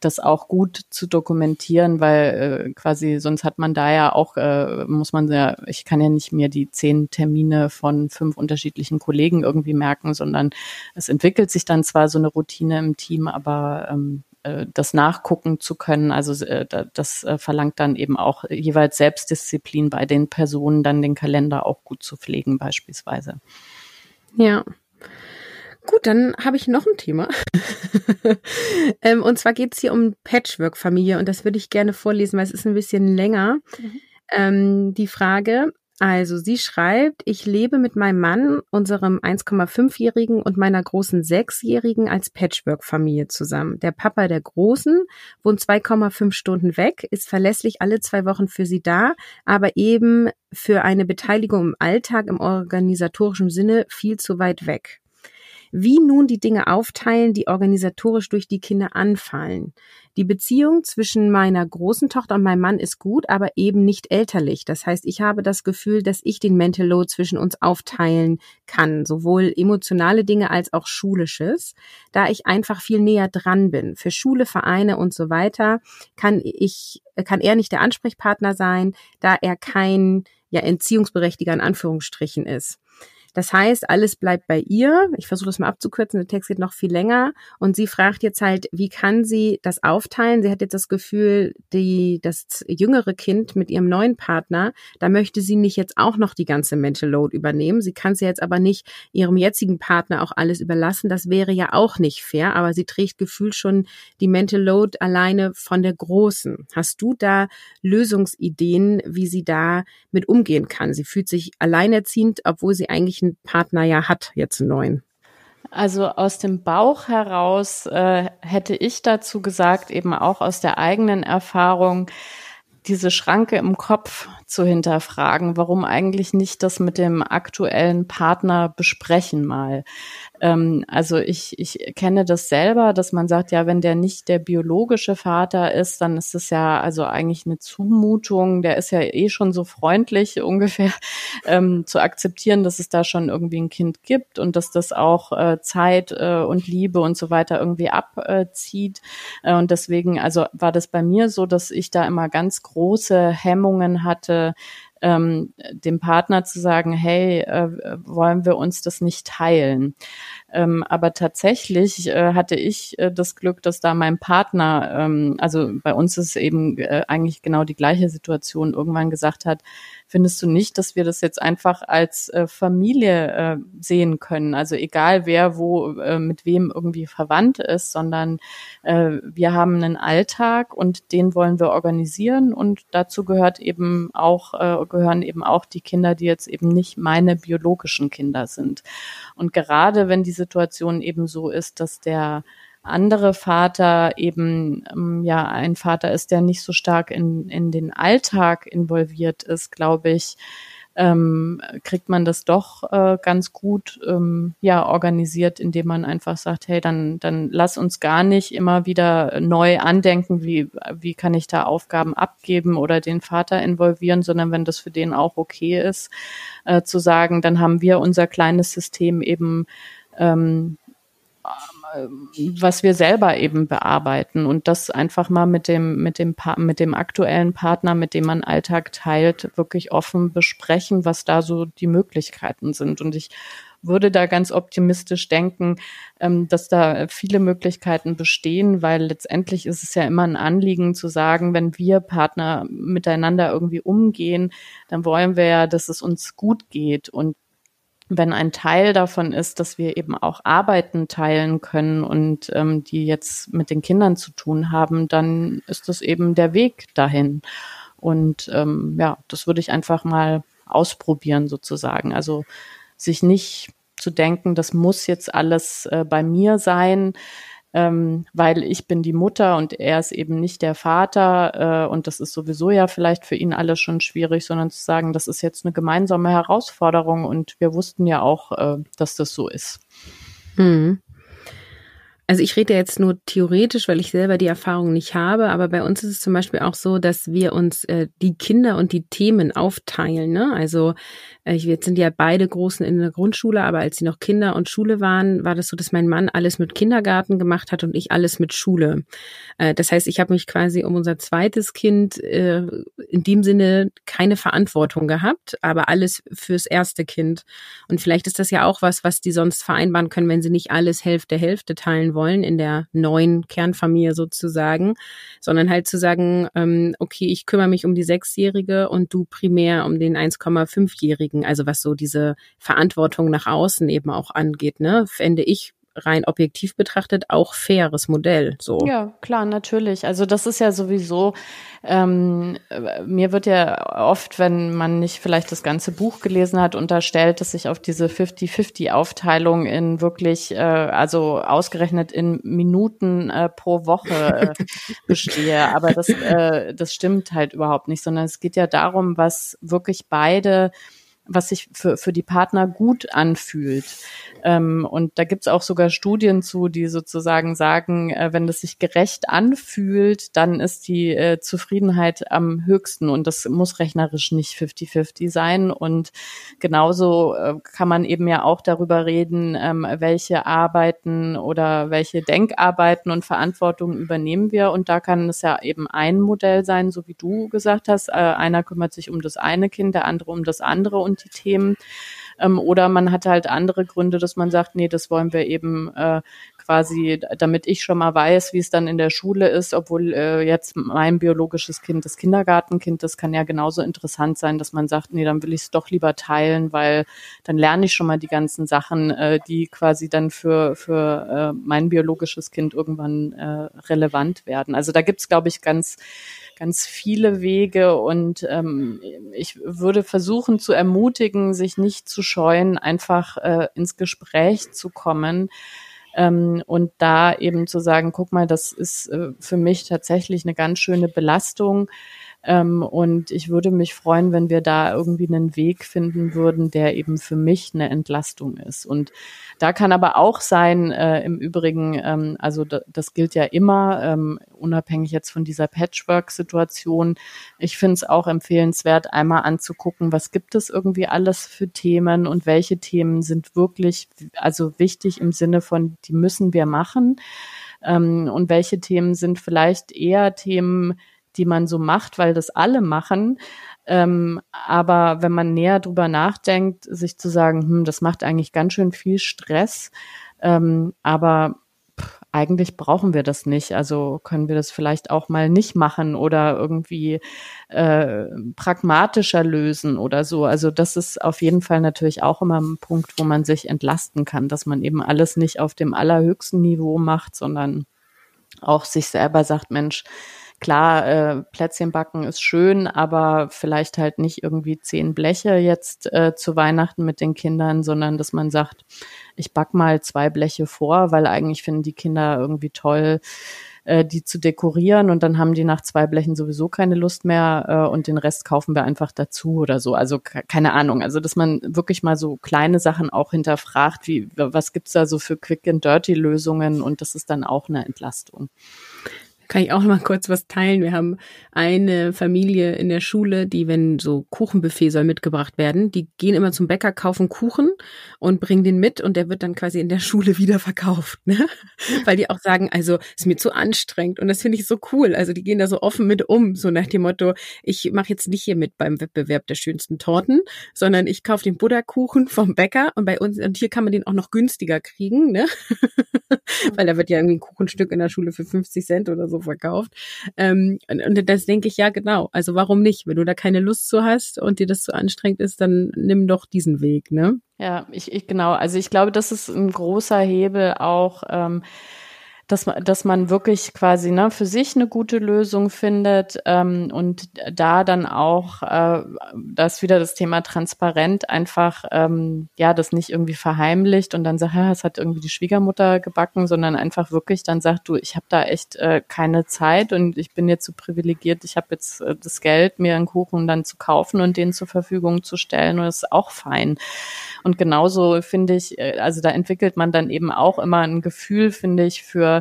das auch gut zu dokumentieren, weil äh, quasi sonst hat man da ja auch, äh, muss man ja, ich kann ja nicht mehr die zehn Termine von fünf unterschiedlichen Kollegen irgendwie merken, sondern es entwickelt sich dann zwar so eine Routine im Team, aber ähm, äh, das nachgucken zu können. Also äh, das äh, verlangt dann eben auch jeweils Selbstdisziplin bei den Personen, dann den Kalender auch gut zu pflegen beispielsweise. Ja. Gut, dann habe ich noch ein Thema. ähm, und zwar geht es hier um Patchwork-Familie und das würde ich gerne vorlesen, weil es ist ein bisschen länger. Mhm. Ähm, die Frage, also sie schreibt, ich lebe mit meinem Mann, unserem 1,5-Jährigen und meiner großen 6-Jährigen als Patchwork-Familie zusammen. Der Papa der Großen wohnt 2,5 Stunden weg, ist verlässlich alle zwei Wochen für sie da, aber eben für eine Beteiligung im Alltag im organisatorischen Sinne viel zu weit weg. Wie nun die Dinge aufteilen, die organisatorisch durch die Kinder anfallen. Die Beziehung zwischen meiner großen Tochter und meinem Mann ist gut, aber eben nicht elterlich. Das heißt, ich habe das Gefühl, dass ich den Mental Load zwischen uns aufteilen kann, sowohl emotionale Dinge als auch schulisches, da ich einfach viel näher dran bin. Für Schule, Vereine und so weiter kann ich, kann er nicht der Ansprechpartner sein, da er kein ja, Entziehungsberechtiger in Anführungsstrichen ist. Das heißt, alles bleibt bei ihr. Ich versuche das mal abzukürzen, der Text geht noch viel länger. Und sie fragt jetzt halt, wie kann sie das aufteilen? Sie hat jetzt das Gefühl, die, das jüngere Kind mit ihrem neuen Partner, da möchte sie nicht jetzt auch noch die ganze Mental Load übernehmen. Sie kann sie jetzt aber nicht ihrem jetzigen Partner auch alles überlassen. Das wäre ja auch nicht fair, aber sie trägt gefühlt schon die Mental Load alleine von der Großen. Hast du da Lösungsideen, wie sie da mit umgehen kann? Sie fühlt sich alleinerziehend, obwohl sie eigentlich welchen Partner ja hat, jetzt einen neuen? Also aus dem Bauch heraus äh, hätte ich dazu gesagt, eben auch aus der eigenen Erfahrung, diese Schranke im Kopf zu hinterfragen, warum eigentlich nicht das mit dem aktuellen Partner besprechen mal. Ähm, also ich, ich kenne das selber, dass man sagt, ja, wenn der nicht der biologische Vater ist, dann ist es ja also eigentlich eine Zumutung. Der ist ja eh schon so freundlich ungefähr ähm, zu akzeptieren, dass es da schon irgendwie ein Kind gibt und dass das auch äh, Zeit äh, und Liebe und so weiter irgendwie abzieht. Äh, und deswegen, also war das bei mir so, dass ich da immer ganz große Hemmungen hatte, ähm, dem Partner zu sagen, hey, äh, wollen wir uns das nicht teilen? Ähm, aber tatsächlich äh, hatte ich äh, das Glück, dass da mein Partner, ähm, also bei uns ist eben äh, eigentlich genau die gleiche Situation, irgendwann gesagt hat, findest du nicht, dass wir das jetzt einfach als äh, Familie äh, sehen können? Also egal wer wo äh, mit wem irgendwie verwandt ist, sondern äh, wir haben einen Alltag und den wollen wir organisieren und dazu gehört eben auch äh, gehören eben auch die Kinder, die jetzt eben nicht meine biologischen Kinder sind. Und gerade wenn die Situation eben so ist, dass der andere Vater eben ähm, ja ein Vater ist, der nicht so stark in, in den Alltag involviert ist, glaube ich, ähm, kriegt man das doch äh, ganz gut ähm, ja organisiert, indem man einfach sagt, hey, dann dann lass uns gar nicht immer wieder neu andenken, wie wie kann ich da Aufgaben abgeben oder den Vater involvieren, sondern wenn das für den auch okay ist, äh, zu sagen, dann haben wir unser kleines System eben ähm, was wir selber eben bearbeiten und das einfach mal mit dem, mit dem, mit dem aktuellen Partner, mit dem man Alltag teilt, wirklich offen besprechen, was da so die Möglichkeiten sind. Und ich würde da ganz optimistisch denken, ähm, dass da viele Möglichkeiten bestehen, weil letztendlich ist es ja immer ein Anliegen zu sagen, wenn wir Partner miteinander irgendwie umgehen, dann wollen wir ja, dass es uns gut geht und wenn ein Teil davon ist, dass wir eben auch Arbeiten teilen können und ähm, die jetzt mit den Kindern zu tun haben, dann ist das eben der Weg dahin. Und ähm, ja, das würde ich einfach mal ausprobieren sozusagen. Also sich nicht zu denken, das muss jetzt alles äh, bei mir sein, ähm, weil ich bin die Mutter und er ist eben nicht der Vater äh, und das ist sowieso ja vielleicht für ihn alles schon schwierig, sondern zu sagen, das ist jetzt eine gemeinsame Herausforderung und wir wussten ja auch, äh, dass das so ist. Hm. Also ich rede jetzt nur theoretisch, weil ich selber die Erfahrung nicht habe, aber bei uns ist es zum Beispiel auch so, dass wir uns äh, die Kinder und die Themen aufteilen. Ne? Also jetzt sind ja beide Großen in der Grundschule, aber als sie noch Kinder und Schule waren, war das so, dass mein Mann alles mit Kindergarten gemacht hat und ich alles mit Schule. Äh, das heißt, ich habe mich quasi um unser zweites Kind äh, in dem Sinne keine Verantwortung gehabt, aber alles fürs erste Kind. Und vielleicht ist das ja auch was, was die sonst vereinbaren können, wenn sie nicht alles Hälfte Hälfte teilen wollen in der neuen Kernfamilie sozusagen, sondern halt zu sagen, ähm, okay, ich kümmere mich um die Sechsjährige und du primär um den 1,5-Jährigen, also was so diese Verantwortung nach außen eben auch angeht, ne, fände ich rein objektiv betrachtet auch faires Modell. So. Ja, klar, natürlich. Also das ist ja sowieso, ähm, mir wird ja oft, wenn man nicht vielleicht das ganze Buch gelesen hat, unterstellt, dass ich auf diese 50-50-Aufteilung in wirklich, äh, also ausgerechnet in Minuten äh, pro Woche äh, bestehe. Aber das, äh, das stimmt halt überhaupt nicht, sondern es geht ja darum, was wirklich beide was sich für, für die Partner gut anfühlt. Ähm, und da gibt's auch sogar Studien zu, die sozusagen sagen, äh, wenn es sich gerecht anfühlt, dann ist die äh, Zufriedenheit am höchsten. Und das muss rechnerisch nicht 50-50 sein. Und genauso äh, kann man eben ja auch darüber reden, ähm, welche Arbeiten oder welche Denkarbeiten und Verantwortung übernehmen wir. Und da kann es ja eben ein Modell sein, so wie du gesagt hast. Äh, einer kümmert sich um das eine Kind, der andere um das andere und die Themen. Ähm, oder man hat halt andere Gründe, dass man sagt, nee, das wollen wir eben äh, quasi, damit ich schon mal weiß, wie es dann in der Schule ist, obwohl äh, jetzt mein biologisches Kind, das Kindergartenkind, das kann ja genauso interessant sein, dass man sagt, nee, dann will ich es doch lieber teilen, weil dann lerne ich schon mal die ganzen Sachen, äh, die quasi dann für, für äh, mein biologisches Kind irgendwann äh, relevant werden. Also da gibt's, glaube ich, ganz ganz viele Wege und ähm, ich würde versuchen zu ermutigen, sich nicht zu scheuen, einfach äh, ins Gespräch zu kommen ähm, und da eben zu sagen, guck mal, das ist äh, für mich tatsächlich eine ganz schöne Belastung. Ähm, und ich würde mich freuen, wenn wir da irgendwie einen Weg finden würden, der eben für mich eine Entlastung ist. Und da kann aber auch sein, äh, im Übrigen, ähm, also das gilt ja immer, ähm, unabhängig jetzt von dieser Patchwork-Situation. Ich finde es auch empfehlenswert, einmal anzugucken, was gibt es irgendwie alles für Themen und welche Themen sind wirklich, also wichtig im Sinne von, die müssen wir machen. Ähm, und welche Themen sind vielleicht eher Themen, die man so macht, weil das alle machen. Ähm, aber wenn man näher drüber nachdenkt, sich zu sagen, hm, das macht eigentlich ganz schön viel Stress, ähm, aber eigentlich brauchen wir das nicht. Also können wir das vielleicht auch mal nicht machen oder irgendwie äh, pragmatischer lösen oder so. Also das ist auf jeden Fall natürlich auch immer ein Punkt, wo man sich entlasten kann, dass man eben alles nicht auf dem allerhöchsten Niveau macht, sondern auch sich selber sagt, Mensch, Klar, äh, Plätzchen backen ist schön, aber vielleicht halt nicht irgendwie zehn Bleche jetzt äh, zu Weihnachten mit den Kindern, sondern dass man sagt, ich back mal zwei Bleche vor, weil eigentlich finden die Kinder irgendwie toll, äh, die zu dekorieren und dann haben die nach zwei Blechen sowieso keine Lust mehr äh, und den Rest kaufen wir einfach dazu oder so. Also keine Ahnung. Also dass man wirklich mal so kleine Sachen auch hinterfragt, wie was gibt's da so für Quick and Dirty Lösungen und das ist dann auch eine Entlastung. Kann ich auch noch mal kurz was teilen? Wir haben eine Familie in der Schule, die, wenn so Kuchenbuffet soll mitgebracht werden, die gehen immer zum Bäcker, kaufen Kuchen und bringen den mit und der wird dann quasi in der Schule wieder verkauft, ne? Weil die auch sagen, also ist mir zu anstrengend und das finde ich so cool. Also die gehen da so offen mit um, so nach dem Motto, ich mache jetzt nicht hier mit beim Wettbewerb der schönsten Torten, sondern ich kaufe den Butterkuchen vom Bäcker und bei uns und hier kann man den auch noch günstiger kriegen, ne? Weil da wird ja irgendwie ein Kuchenstück in der Schule für 50 Cent oder so so verkauft. Ähm, und, und das denke ich ja genau. Also warum nicht? Wenn du da keine Lust zu hast und dir das zu anstrengend ist, dann nimm doch diesen Weg, ne? Ja, ich, ich genau. Also ich glaube, das ist ein großer Hebel auch. Ähm, dass man, dass man wirklich quasi ne, für sich eine gute Lösung findet ähm, und da dann auch, äh, das wieder das Thema transparent einfach, ähm, ja, das nicht irgendwie verheimlicht und dann sagt, ja, es hat irgendwie die Schwiegermutter gebacken, sondern einfach wirklich dann sagt, du, ich habe da echt äh, keine Zeit und ich bin jetzt so privilegiert, ich habe jetzt äh, das Geld, mir einen Kuchen dann zu kaufen und den zur Verfügung zu stellen und das ist auch fein. Und genauso finde ich, äh, also da entwickelt man dann eben auch immer ein Gefühl, finde ich, für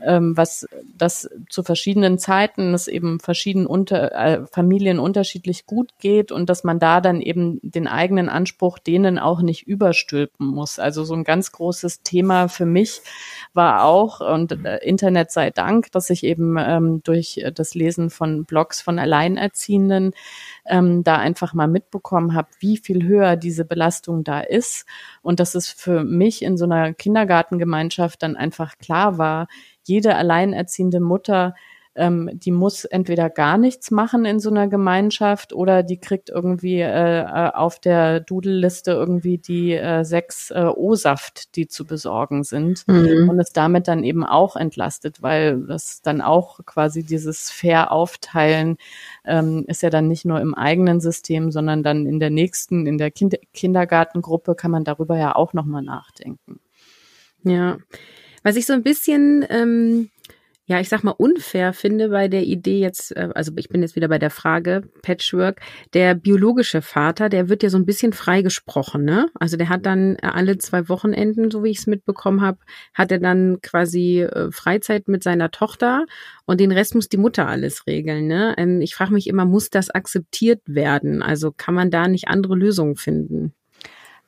ähm, was das zu verschiedenen Zeiten es eben verschiedenen unter, äh, Familien unterschiedlich gut geht und dass man da dann eben den eigenen Anspruch denen auch nicht überstülpen muss. Also so ein ganz großes Thema für mich war auch, und äh, Internet sei Dank, dass ich eben ähm, durch das Lesen von Blogs von Alleinerziehenden ähm, da einfach mal mitbekommen habe, wie viel höher diese Belastung da ist. Und dass es für mich in so einer Kindergartengemeinschaft dann einfach klar war, jede alleinerziehende Mutter ähm, die muss entweder gar nichts machen in so einer Gemeinschaft oder die kriegt irgendwie äh, äh, auf der Dudelliste irgendwie die äh, sechs äh, O-Saft, die zu besorgen sind mhm. und ist damit dann eben auch entlastet, weil das dann auch quasi dieses fair aufteilen ähm, ist ja dann nicht nur im eigenen System, sondern dann in der nächsten, in der kind Kindergartengruppe kann man darüber ja auch nochmal nachdenken. Ja. Was ich so ein bisschen ähm, ja, ich sag mal, unfair finde bei der Idee jetzt, äh, also ich bin jetzt wieder bei der Frage Patchwork, der biologische Vater, der wird ja so ein bisschen freigesprochen, ne? Also der hat dann äh, alle zwei Wochenenden, so wie ich es mitbekommen habe, hat er dann quasi äh, Freizeit mit seiner Tochter und den Rest muss die Mutter alles regeln, ne? Ähm, ich frage mich immer, muss das akzeptiert werden? Also kann man da nicht andere Lösungen finden?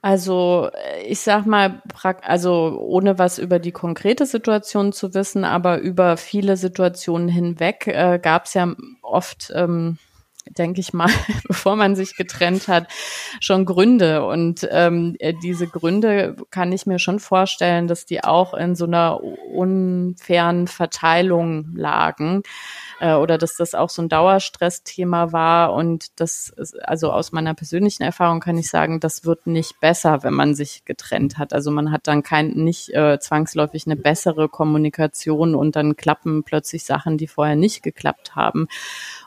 Also ich sag mal, also ohne was über die konkrete Situation zu wissen, aber über viele Situationen hinweg äh, gab es ja oft, ähm, denke ich mal, bevor man sich getrennt hat, schon Gründe. Und ähm, diese Gründe kann ich mir schon vorstellen, dass die auch in so einer unfairen Verteilung lagen äh, oder dass das auch so ein Dauerstressthema war. Und das, ist, also aus meiner persönlichen Erfahrung kann ich sagen, das wird nicht besser, wenn man sich getrennt hat. Also man hat dann kein, nicht äh, zwangsläufig eine bessere Kommunikation und dann klappen plötzlich Sachen, die vorher nicht geklappt haben.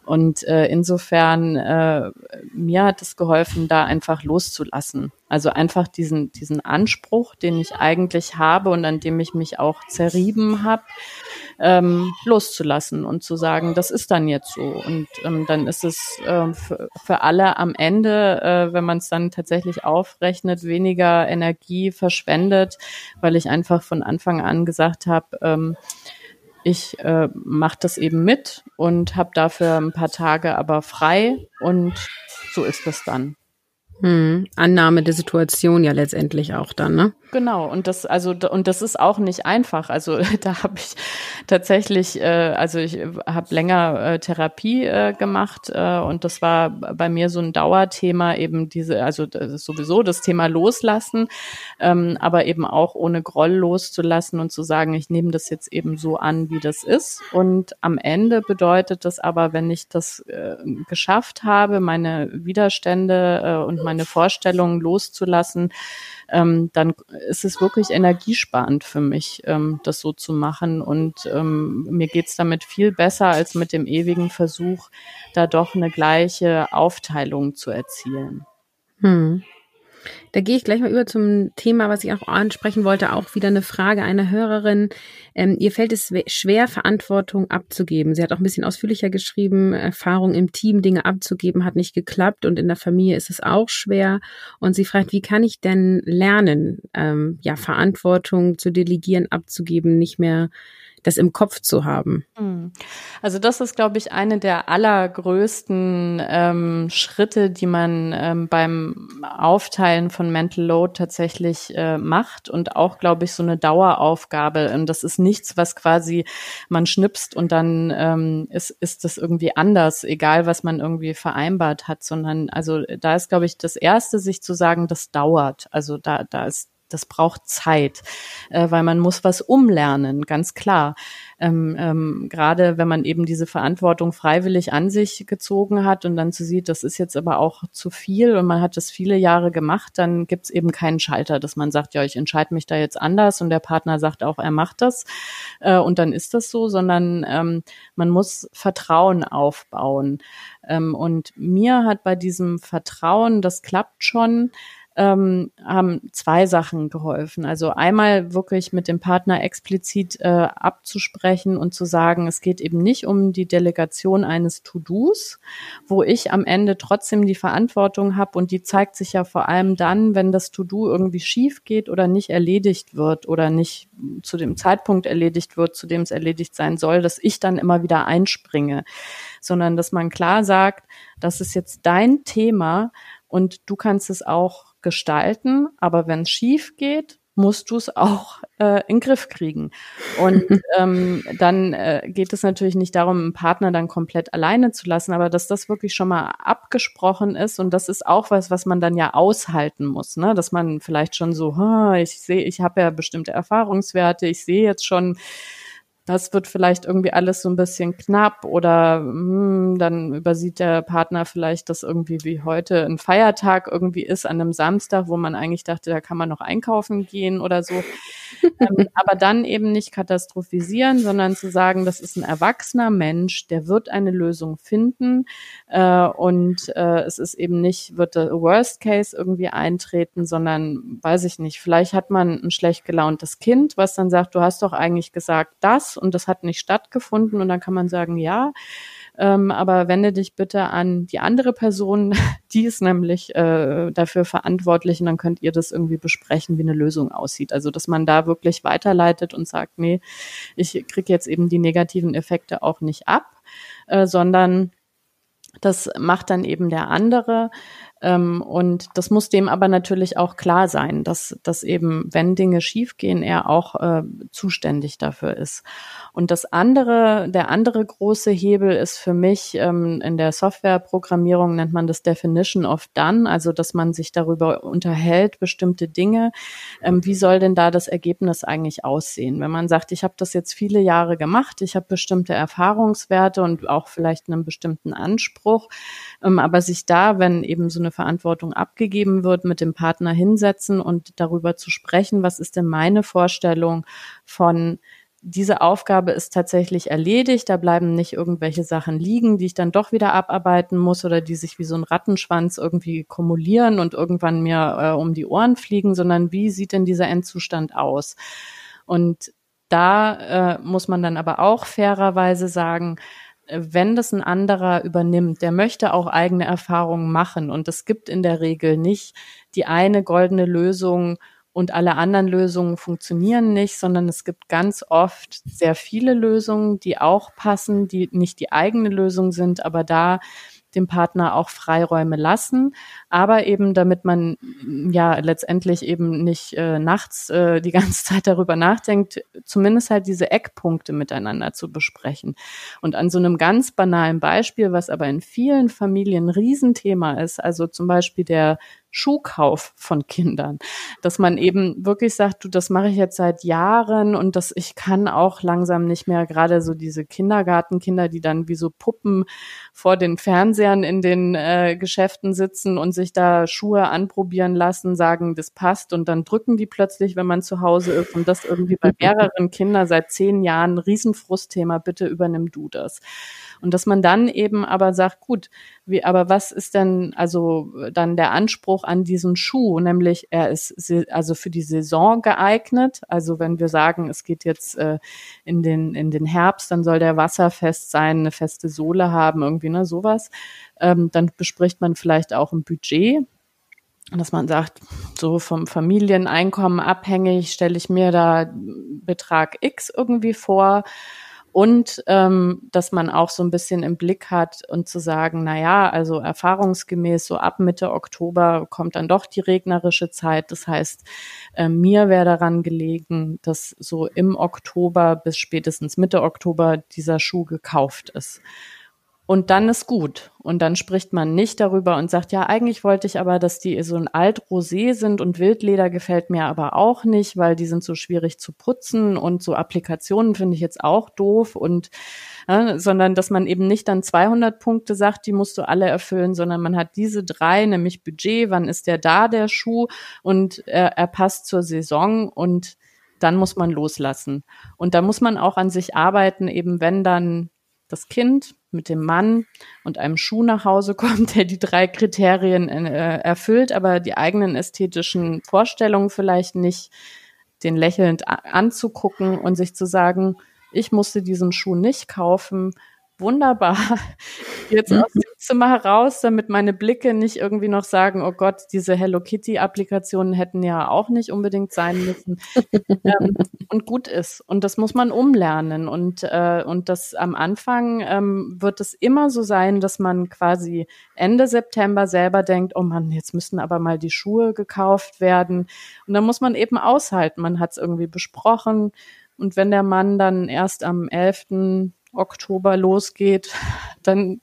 Und äh, insofern, äh, mir hat es geholfen, da einfach loszulassen. Also einfach diesen, diesen Anspruch, den ich eigentlich habe und an dem ich mich auch zerrieben habe, ähm, loszulassen und zu sagen, das ist dann jetzt so. Und ähm, dann ist es äh, für, für alle am Ende, äh, wenn man es dann tatsächlich aufrechnet, weniger Energie verschwendet, weil ich einfach von Anfang an gesagt habe, ähm, ich äh, mache das eben mit und habe dafür ein paar Tage aber frei und so ist es dann. Hm. Annahme der Situation ja letztendlich auch dann, ne? Genau, und das, also, und das ist auch nicht einfach. Also da habe ich tatsächlich, äh, also ich habe länger äh, Therapie äh, gemacht äh, und das war bei mir so ein Dauerthema, eben diese, also das sowieso das Thema loslassen, ähm, aber eben auch ohne Groll loszulassen und zu sagen, ich nehme das jetzt eben so an, wie das ist. Und am Ende bedeutet das aber, wenn ich das äh, geschafft habe, meine Widerstände äh, und meine Vorstellungen loszulassen, ähm, dann ist es wirklich energiesparend für mich, ähm, das so zu machen. Und ähm, mir geht's damit viel besser als mit dem ewigen Versuch, da doch eine gleiche Aufteilung zu erzielen. Hm. Da gehe ich gleich mal über zum Thema, was ich auch ansprechen wollte. Auch wieder eine Frage einer Hörerin. Ähm, ihr fällt es schwer, Verantwortung abzugeben. Sie hat auch ein bisschen ausführlicher geschrieben, Erfahrung im Team, Dinge abzugeben, hat nicht geklappt und in der Familie ist es auch schwer. Und sie fragt, wie kann ich denn lernen, ähm, ja, Verantwortung zu delegieren, abzugeben, nicht mehr das im Kopf zu haben. Hm. Also das ist, glaube ich, eine der allergrößten ähm, Schritte, die man ähm, beim Aufteilen von Mental Load tatsächlich äh, macht und auch, glaube ich, so eine Daueraufgabe. Und das ist nichts, was quasi man schnipst und dann ähm, ist, ist das irgendwie anders, egal was man irgendwie vereinbart hat, sondern also da ist, glaube ich, das Erste, sich zu sagen, das dauert. Also da, da ist das braucht Zeit, äh, weil man muss was umlernen, ganz klar. Ähm, ähm, Gerade wenn man eben diese Verantwortung freiwillig an sich gezogen hat und dann zu sieht, das ist jetzt aber auch zu viel und man hat das viele Jahre gemacht, dann gibt es eben keinen Schalter, dass man sagt, ja, ich entscheide mich da jetzt anders und der Partner sagt auch, er macht das äh, und dann ist das so, sondern ähm, man muss Vertrauen aufbauen. Ähm, und mir hat bei diesem Vertrauen, das klappt schon, ähm, haben zwei Sachen geholfen. Also einmal wirklich mit dem Partner explizit äh, abzusprechen und zu sagen, es geht eben nicht um die Delegation eines To-Dos, wo ich am Ende trotzdem die Verantwortung habe und die zeigt sich ja vor allem dann, wenn das To-Do irgendwie schief geht oder nicht erledigt wird oder nicht zu dem Zeitpunkt erledigt wird, zu dem es erledigt sein soll, dass ich dann immer wieder einspringe, sondern dass man klar sagt, das ist jetzt dein Thema und du kannst es auch gestalten, aber wenn es schief geht, musst du es auch äh, in den Griff kriegen. Und ähm, dann äh, geht es natürlich nicht darum, einen Partner dann komplett alleine zu lassen, aber dass das wirklich schon mal abgesprochen ist und das ist auch was, was man dann ja aushalten muss, ne? Dass man vielleicht schon so, ich sehe, ich habe ja bestimmte Erfahrungswerte, ich sehe jetzt schon, das wird vielleicht irgendwie alles so ein bisschen knapp oder hm, dann übersieht der Partner vielleicht, dass irgendwie wie heute ein Feiertag irgendwie ist an einem Samstag, wo man eigentlich dachte, da kann man noch einkaufen gehen oder so. ähm, aber dann eben nicht katastrophisieren, sondern zu sagen, das ist ein erwachsener Mensch, der wird eine Lösung finden äh, und äh, es ist eben nicht, wird der Worst Case irgendwie eintreten, sondern weiß ich nicht, vielleicht hat man ein schlecht gelauntes Kind, was dann sagt, du hast doch eigentlich gesagt das und das hat nicht stattgefunden und dann kann man sagen, ja, ähm, aber wende dich bitte an die andere Person, die ist nämlich äh, dafür verantwortlich und dann könnt ihr das irgendwie besprechen, wie eine Lösung aussieht. Also dass man da wirklich weiterleitet und sagt, nee, ich kriege jetzt eben die negativen Effekte auch nicht ab, äh, sondern das macht dann eben der andere. Ähm, und das muss dem aber natürlich auch klar sein, dass, dass eben, wenn Dinge schiefgehen, er auch äh, zuständig dafür ist. Und das andere, der andere große Hebel ist für mich, ähm, in der Softwareprogrammierung nennt man das Definition of Done, also dass man sich darüber unterhält, bestimmte Dinge. Ähm, wie soll denn da das Ergebnis eigentlich aussehen? Wenn man sagt, ich habe das jetzt viele Jahre gemacht, ich habe bestimmte Erfahrungswerte und auch vielleicht einen bestimmten Anspruch, ähm, aber sich da, wenn eben so eine Verantwortung abgegeben wird, mit dem Partner hinsetzen und darüber zu sprechen, was ist denn meine Vorstellung von diese Aufgabe ist tatsächlich erledigt, da bleiben nicht irgendwelche Sachen liegen, die ich dann doch wieder abarbeiten muss oder die sich wie so ein Rattenschwanz irgendwie kumulieren und irgendwann mir äh, um die Ohren fliegen, sondern wie sieht denn dieser Endzustand aus? Und da äh, muss man dann aber auch fairerweise sagen, wenn das ein anderer übernimmt, der möchte auch eigene Erfahrungen machen. Und es gibt in der Regel nicht die eine goldene Lösung und alle anderen Lösungen funktionieren nicht, sondern es gibt ganz oft sehr viele Lösungen, die auch passen, die nicht die eigene Lösung sind, aber da dem Partner auch Freiräume lassen, aber eben damit man ja letztendlich eben nicht äh, nachts äh, die ganze Zeit darüber nachdenkt, zumindest halt diese Eckpunkte miteinander zu besprechen. Und an so einem ganz banalen Beispiel, was aber in vielen Familien ein Riesenthema ist, also zum Beispiel der Schuhkauf von Kindern, dass man eben wirklich sagt, du, das mache ich jetzt seit Jahren und das ich kann auch langsam nicht mehr. Gerade so diese Kindergartenkinder, die dann wie so Puppen vor den Fernsehern in den äh, Geschäften sitzen und sich da Schuhe anprobieren lassen, sagen, das passt. Und dann drücken die plötzlich, wenn man zu Hause ist. Und das irgendwie bei mehreren Kindern seit zehn Jahren Riesenfrustthema, bitte übernimm du das. Und dass man dann eben aber sagt, gut, wie, aber was ist denn also dann der Anspruch an diesen Schuh? Nämlich, er ist also für die Saison geeignet. Also wenn wir sagen, es geht jetzt äh, in den, in den Herbst, dann soll der wasserfest sein, eine feste Sohle haben, irgendwie, ne, sowas. Ähm, dann bespricht man vielleicht auch ein Budget dass man sagt, so vom Familieneinkommen abhängig stelle ich mir da Betrag X irgendwie vor und ähm, dass man auch so ein bisschen im Blick hat und zu sagen, na ja, also erfahrungsgemäß so ab Mitte Oktober kommt dann doch die regnerische Zeit. Das heißt, äh, mir wäre daran gelegen, dass so im Oktober bis spätestens Mitte Oktober dieser Schuh gekauft ist. Und dann ist gut. Und dann spricht man nicht darüber und sagt, ja, eigentlich wollte ich aber, dass die so ein Altrosé sind und Wildleder gefällt mir aber auch nicht, weil die sind so schwierig zu putzen und so Applikationen finde ich jetzt auch doof und ja, sondern dass man eben nicht dann 200 Punkte sagt, die musst du alle erfüllen, sondern man hat diese drei, nämlich Budget, wann ist der da, der Schuh und er, er passt zur Saison und dann muss man loslassen. Und da muss man auch an sich arbeiten, eben wenn dann das Kind mit dem Mann und einem Schuh nach Hause kommt, der die drei Kriterien äh, erfüllt, aber die eigenen ästhetischen Vorstellungen vielleicht nicht, den lächelnd anzugucken und sich zu sagen, ich musste diesen Schuh nicht kaufen, wunderbar. Jetzt aus dem Zimmer heraus, damit meine Blicke nicht irgendwie noch sagen, oh Gott, diese Hello Kitty Applikationen hätten ja auch nicht unbedingt sein müssen. ähm, und gut ist. Und das muss man umlernen. Und, äh, und das am Anfang ähm, wird es immer so sein, dass man quasi Ende September selber denkt, oh Mann, jetzt müssten aber mal die Schuhe gekauft werden. Und dann muss man eben aushalten. Man hat es irgendwie besprochen. Und wenn der Mann dann erst am 11. Oktober losgeht, dann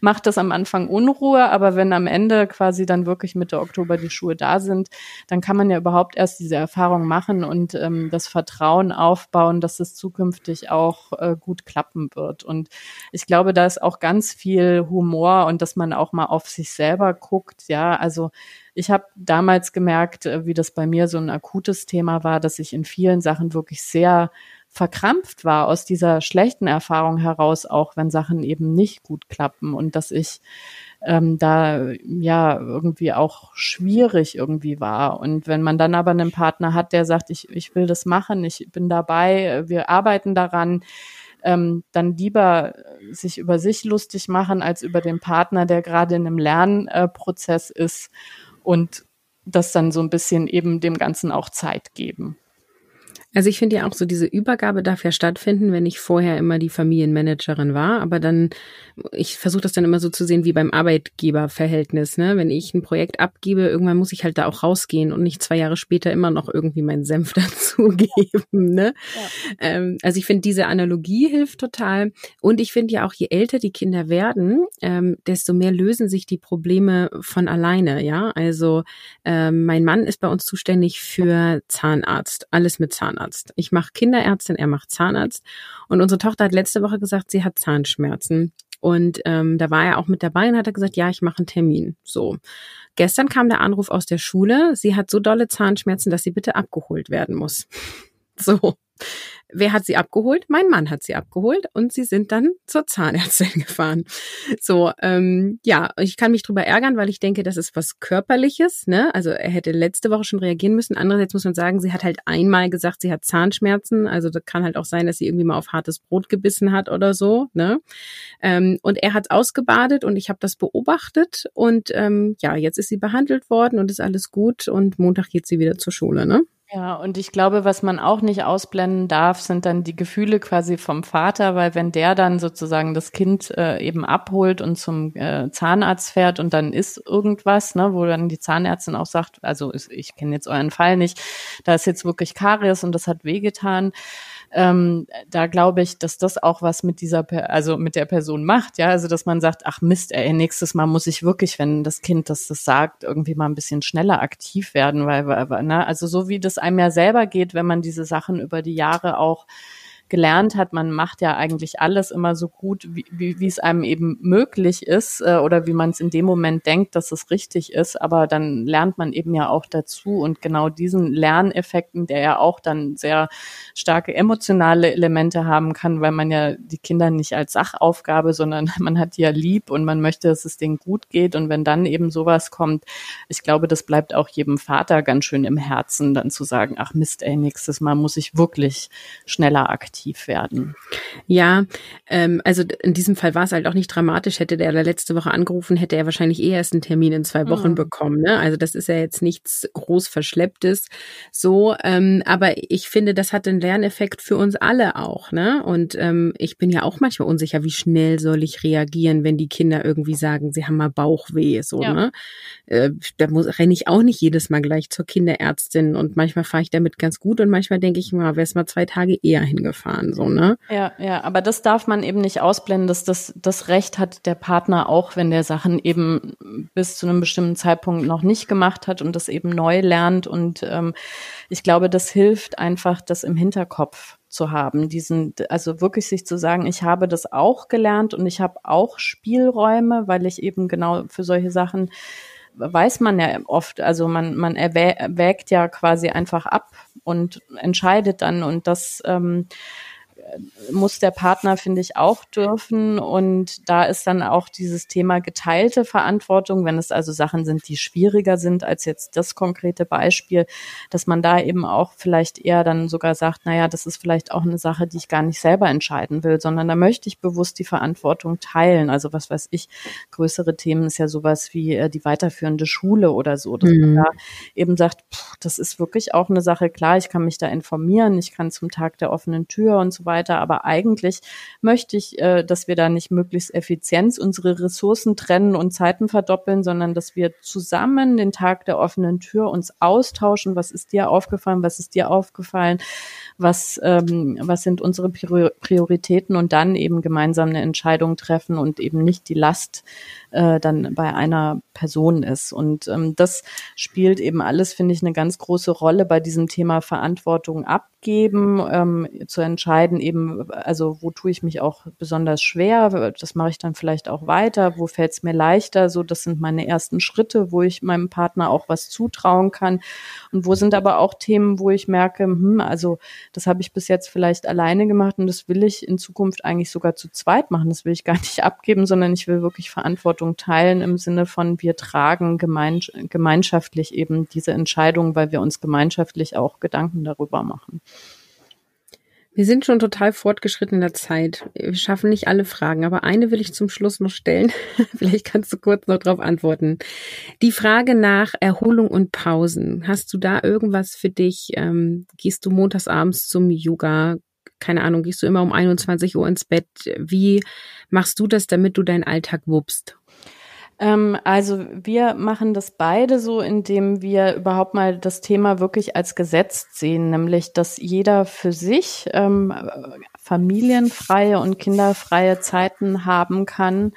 macht das am Anfang Unruhe, aber wenn am Ende quasi dann wirklich Mitte Oktober die Schuhe da sind, dann kann man ja überhaupt erst diese Erfahrung machen und ähm, das Vertrauen aufbauen, dass es zukünftig auch äh, gut klappen wird. Und ich glaube, da ist auch ganz viel Humor und dass man auch mal auf sich selber guckt. Ja, also ich habe damals gemerkt, äh, wie das bei mir so ein akutes Thema war, dass ich in vielen Sachen wirklich sehr verkrampft war aus dieser schlechten Erfahrung heraus, auch wenn Sachen eben nicht gut klappen und dass ich ähm, da ja irgendwie auch schwierig irgendwie war. Und wenn man dann aber einen Partner hat, der sagt, ich, ich will das machen, ich bin dabei, wir arbeiten daran, ähm, dann lieber sich über sich lustig machen als über den Partner, der gerade in einem Lernprozess ist und das dann so ein bisschen eben dem Ganzen auch Zeit geben. Also ich finde ja auch so, diese Übergabe darf ja stattfinden, wenn ich vorher immer die Familienmanagerin war. Aber dann, ich versuche das dann immer so zu sehen wie beim Arbeitgeberverhältnis. Ne? Wenn ich ein Projekt abgebe, irgendwann muss ich halt da auch rausgehen und nicht zwei Jahre später immer noch irgendwie meinen Senf dazugeben. Ne? Ja. Ähm, also ich finde, diese Analogie hilft total. Und ich finde ja auch, je älter die Kinder werden, ähm, desto mehr lösen sich die Probleme von alleine. Ja, also ähm, mein Mann ist bei uns zuständig für Zahnarzt, alles mit Zahnarzt. Zahnarzt. Ich mache Kinderärztin, er macht Zahnarzt. Und unsere Tochter hat letzte Woche gesagt, sie hat Zahnschmerzen. Und ähm, da war er auch mit dabei und hat er gesagt, ja, ich mache einen Termin. So. Gestern kam der Anruf aus der Schule, sie hat so dolle Zahnschmerzen, dass sie bitte abgeholt werden muss. So. Wer hat sie abgeholt? Mein Mann hat sie abgeholt und sie sind dann zur Zahnärztin gefahren. So, ähm, ja, ich kann mich drüber ärgern, weil ich denke, das ist was Körperliches. Ne? Also er hätte letzte Woche schon reagieren müssen. Andererseits muss man sagen, sie hat halt einmal gesagt, sie hat Zahnschmerzen. Also das kann halt auch sein, dass sie irgendwie mal auf hartes Brot gebissen hat oder so. Ne? Ähm, und er hat ausgebadet und ich habe das beobachtet. Und ähm, ja, jetzt ist sie behandelt worden und ist alles gut. Und Montag geht sie wieder zur Schule. Ne? Ja, und ich glaube, was man auch nicht ausblenden darf, sind dann die Gefühle quasi vom Vater, weil wenn der dann sozusagen das Kind äh, eben abholt und zum äh, Zahnarzt fährt und dann ist irgendwas, ne, wo dann die Zahnärztin auch sagt, also ich kenne jetzt euren Fall nicht, da ist jetzt wirklich Karies und das hat wehgetan, ähm, da glaube ich, dass das auch was mit dieser, also mit der Person macht, ja, also dass man sagt, ach Mist, ey, nächstes Mal muss ich wirklich, wenn das Kind das, das sagt, irgendwie mal ein bisschen schneller aktiv werden, weil, weil ne, also so wie das einem ja selber geht, wenn man diese Sachen über die Jahre auch gelernt hat, man macht ja eigentlich alles immer so gut, wie, wie, wie es einem eben möglich ist äh, oder wie man es in dem Moment denkt, dass es richtig ist. Aber dann lernt man eben ja auch dazu und genau diesen Lerneffekten, der ja auch dann sehr starke emotionale Elemente haben kann, weil man ja die Kinder nicht als Sachaufgabe, sondern man hat ja lieb und man möchte, dass es denen gut geht. Und wenn dann eben sowas kommt, ich glaube, das bleibt auch jedem Vater ganz schön im Herzen, dann zu sagen, ach Mist, ey, nächstes Mal muss ich wirklich schneller aktiv aktiv werden. Ja, ähm, also in diesem Fall war es halt auch nicht dramatisch. Hätte der letzte Woche angerufen, hätte er wahrscheinlich eh erst einen Termin in zwei Wochen mhm. bekommen. Ne? Also das ist ja jetzt nichts groß Verschlepptes. So, ähm, aber ich finde, das hat einen Lerneffekt für uns alle auch. Ne? Und ähm, ich bin ja auch manchmal unsicher, wie schnell soll ich reagieren, wenn die Kinder irgendwie sagen, sie haben mal Bauchweh. So, ja. ne? Äh, da muss, renne ich auch nicht jedes Mal gleich zur Kinderärztin und manchmal fahre ich damit ganz gut und manchmal denke ich mal, wäre es mal zwei Tage eher hingefahren fahren, so, ne? Ja, ja, aber das darf man eben nicht ausblenden, dass das, das Recht hat der Partner auch, wenn der Sachen eben bis zu einem bestimmten Zeitpunkt noch nicht gemacht hat und das eben neu lernt. Und ähm, ich glaube, das hilft einfach, das im Hinterkopf zu haben, diesen, also wirklich sich zu sagen, ich habe das auch gelernt und ich habe auch Spielräume, weil ich eben genau für solche Sachen weiß man ja oft, also man, man erwägt ja quasi einfach ab und entscheidet dann und das ähm, muss der Partner, finde ich, auch dürfen. Und da ist dann auch dieses Thema geteilte Verantwortung, wenn es also Sachen sind, die schwieriger sind als jetzt das konkrete Beispiel, dass man da eben auch vielleicht eher dann sogar sagt, naja, das ist vielleicht auch eine Sache, die ich gar nicht selber entscheiden will, sondern da möchte ich bewusst die Verantwortung teilen. Also was weiß ich, größere Themen ist ja sowas wie äh, die weiterführende Schule oder so, dass mhm. man da eben sagt, pff, das ist wirklich auch eine Sache, klar, ich kann mich da informieren, ich kann zum Tag der offenen Tür und so weiter weiter. Aber eigentlich möchte ich, äh, dass wir da nicht möglichst effizient unsere Ressourcen trennen und Zeiten verdoppeln, sondern dass wir zusammen den Tag der offenen Tür uns austauschen. Was ist dir aufgefallen? Was ist dir aufgefallen? Was, ähm, was sind unsere Prioritäten? Und dann eben gemeinsam eine Entscheidung treffen und eben nicht die Last äh, dann bei einer Person ist. Und ähm, das spielt eben alles, finde ich, eine ganz große Rolle bei diesem Thema Verantwortung abgeben, ähm, zu entscheiden eben, also wo tue ich mich auch besonders schwer, das mache ich dann vielleicht auch weiter, wo fällt es mir leichter, so das sind meine ersten Schritte, wo ich meinem Partner auch was zutrauen kann. Und wo sind aber auch Themen, wo ich merke, hm, also das habe ich bis jetzt vielleicht alleine gemacht und das will ich in Zukunft eigentlich sogar zu zweit machen, das will ich gar nicht abgeben, sondern ich will wirklich Verantwortung teilen im Sinne von wir tragen gemein, gemeinschaftlich eben diese Entscheidung, weil wir uns gemeinschaftlich auch Gedanken darüber machen. Wir sind schon total fortgeschritten in der Zeit. Wir schaffen nicht alle Fragen, aber eine will ich zum Schluss noch stellen. Vielleicht kannst du kurz noch darauf antworten. Die Frage nach Erholung und Pausen. Hast du da irgendwas für dich? Ähm, gehst du montagsabends zum Yoga? Keine Ahnung, gehst du immer um 21 Uhr ins Bett? Wie machst du das, damit du deinen Alltag wuppst? Ähm, also wir machen das beide so, indem wir überhaupt mal das Thema wirklich als gesetzt sehen, nämlich dass jeder für sich ähm, familienfreie und kinderfreie Zeiten haben kann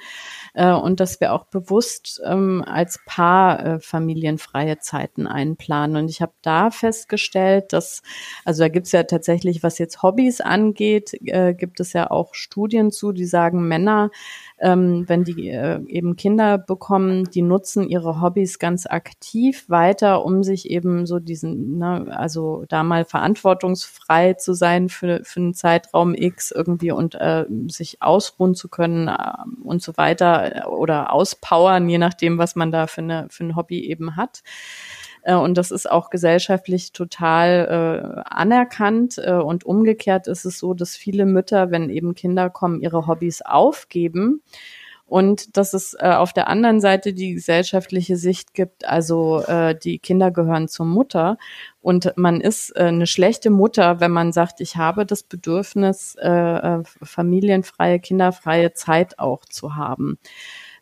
äh, und dass wir auch bewusst ähm, als Paar äh, familienfreie Zeiten einplanen. Und ich habe da festgestellt, dass, also da gibt es ja tatsächlich, was jetzt Hobbys angeht, äh, gibt es ja auch Studien zu, die sagen, Männer ähm, wenn die äh, eben Kinder bekommen, die nutzen ihre Hobbys ganz aktiv weiter, um sich eben so diesen, ne, also da mal verantwortungsfrei zu sein für, für einen Zeitraum X irgendwie und äh, sich ausruhen zu können äh, und so weiter äh, oder auspowern, je nachdem, was man da für, eine, für ein Hobby eben hat. Äh, und das ist auch gesellschaftlich total äh, anerkannt. Äh, und umgekehrt ist es so, dass viele Mütter, wenn eben Kinder kommen, ihre Hobbys aufgeben. Und dass es äh, auf der anderen Seite die gesellschaftliche Sicht gibt, also äh, die Kinder gehören zur Mutter und man ist äh, eine schlechte Mutter, wenn man sagt, ich habe das Bedürfnis, äh, äh familienfreie, kinderfreie Zeit auch zu haben.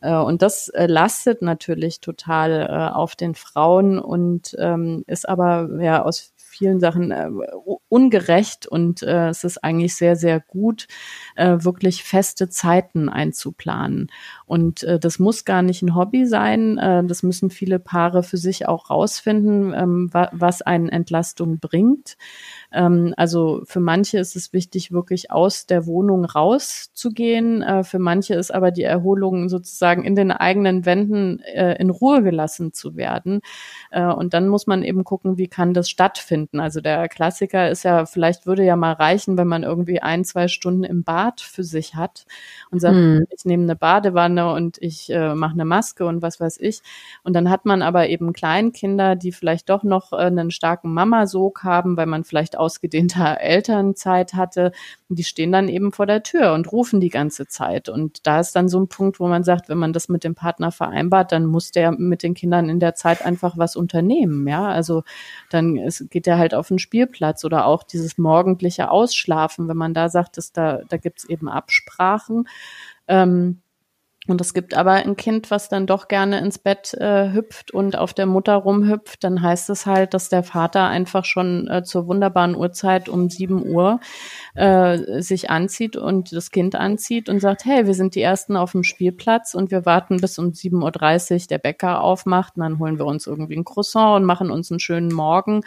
Äh, und das äh, lastet natürlich total äh, auf den Frauen und ähm, ist aber ja aus vielen Sachen äh, ungerecht und äh, es ist eigentlich sehr, sehr gut, äh, wirklich feste Zeiten einzuplanen. Und äh, das muss gar nicht ein Hobby sein. Äh, das müssen viele Paare für sich auch rausfinden, ähm, wa was einen Entlastung bringt. Ähm, also für manche ist es wichtig, wirklich aus der Wohnung rauszugehen. Äh, für manche ist aber die Erholung sozusagen in den eigenen Wänden äh, in Ruhe gelassen zu werden. Äh, und dann muss man eben gucken, wie kann das stattfinden. Also der Klassiker ist ja, vielleicht würde ja mal reichen, wenn man irgendwie ein, zwei Stunden im Bad für sich hat und sagt, hm. ich nehme eine Badewanne und ich äh, mache eine Maske und was weiß ich. Und dann hat man aber eben Kleinkinder, die vielleicht doch noch äh, einen starken Mamasog haben, weil man vielleicht ausgedehnter Elternzeit hatte. Die stehen dann eben vor der Tür und rufen die ganze Zeit. Und da ist dann so ein Punkt, wo man sagt, wenn man das mit dem Partner vereinbart, dann muss der mit den Kindern in der Zeit einfach was unternehmen. Ja, also dann ist, geht er halt auf den Spielplatz oder auch dieses morgendliche Ausschlafen, wenn man da sagt, dass da, da gibt's eben Absprachen. Ähm, Und es gibt aber ein Kind, was dann doch gerne ins Bett äh, hüpft und auf der Mutter rumhüpft, dann heißt es halt, dass der Vater einfach schon äh, zur wunderbaren Uhrzeit um sieben Uhr äh, sich anzieht und das Kind anzieht und sagt, hey, wir sind die Ersten auf dem Spielplatz und wir warten bis um 7.30 Uhr der Bäcker aufmacht und dann holen wir uns irgendwie ein Croissant und machen uns einen schönen Morgen.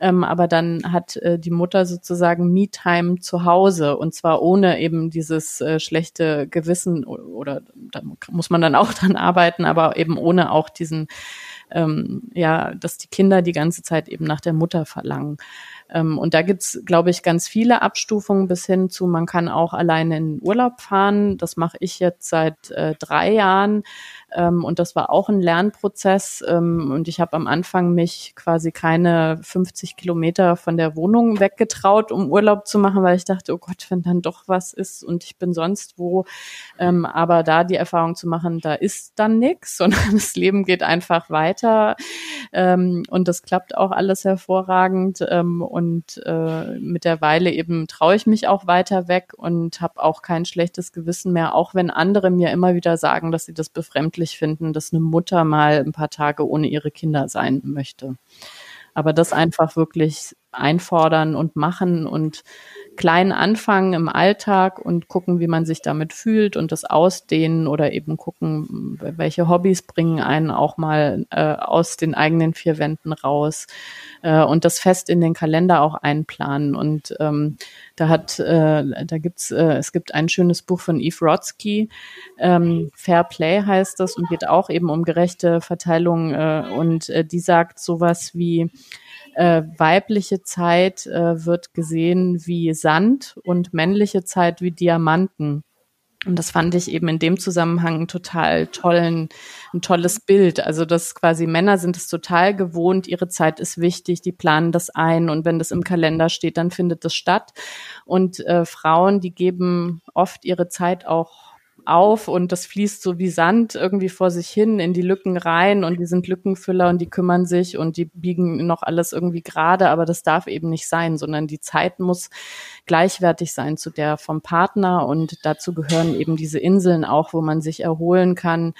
Ähm, aber dann hat äh, die Mutter sozusagen Me-Time zu Hause und zwar ohne eben dieses äh, schlechte Gewissen oder da muss man dann auch dran arbeiten, aber eben ohne auch diesen ähm, ja, dass die Kinder die ganze Zeit eben nach der Mutter verlangen. Ähm, und da gibt's, glaube ich, ganz viele Abstufungen bis hin zu, man kann auch alleine in Urlaub fahren. Das mache ich jetzt seit äh, drei Jahren. Ähm, und das war auch ein Lernprozess. Ähm, und ich habe am Anfang mich quasi keine 50 Kilometer von der Wohnung weggetraut, um Urlaub zu machen, weil ich dachte, oh Gott, wenn dann doch was ist und ich bin sonst wo. Ähm, aber da die Erfahrung zu machen, da ist dann nichts, sondern das Leben geht einfach weiter. Ähm, und das klappt auch alles hervorragend. Ähm, und äh, mit der Weile eben traue ich mich auch weiter weg und habe auch kein schlechtes Gewissen mehr, auch wenn andere mir immer wieder sagen, dass sie das befremdlich schrecklich finden, dass eine Mutter mal ein paar Tage ohne ihre Kinder sein möchte. Aber das einfach wirklich einfordern und machen und klein anfangen im Alltag und gucken, wie man sich damit fühlt und das ausdehnen oder eben gucken, welche Hobbys bringen einen auch mal äh, aus den eigenen vier Wänden raus äh, und das fest in den Kalender auch einplanen. Und ähm, da hat, äh, da gibt's, äh, es gibt ein schönes Buch von Eve Rodsky, ähm, Fair Play heißt das und geht auch eben um gerechte Verteilung äh, und äh, die sagt sowas wie äh, weibliche Zeit äh, wird gesehen wie Sand und männliche Zeit wie Diamanten. Und das fand ich eben in dem Zusammenhang ein total tollen, ein tolles Bild. Also, dass quasi Männer sind es total gewohnt, ihre Zeit ist wichtig, die planen das ein und wenn das im Kalender steht, dann findet das statt. Und äh, Frauen, die geben oft ihre Zeit auch auf und das fließt so wie Sand irgendwie vor sich hin in die Lücken rein und die sind Lückenfüller und die kümmern sich und die biegen noch alles irgendwie gerade, aber das darf eben nicht sein, sondern die Zeit muss gleichwertig sein zu der vom Partner und dazu gehören eben diese Inseln auch, wo man sich erholen kann,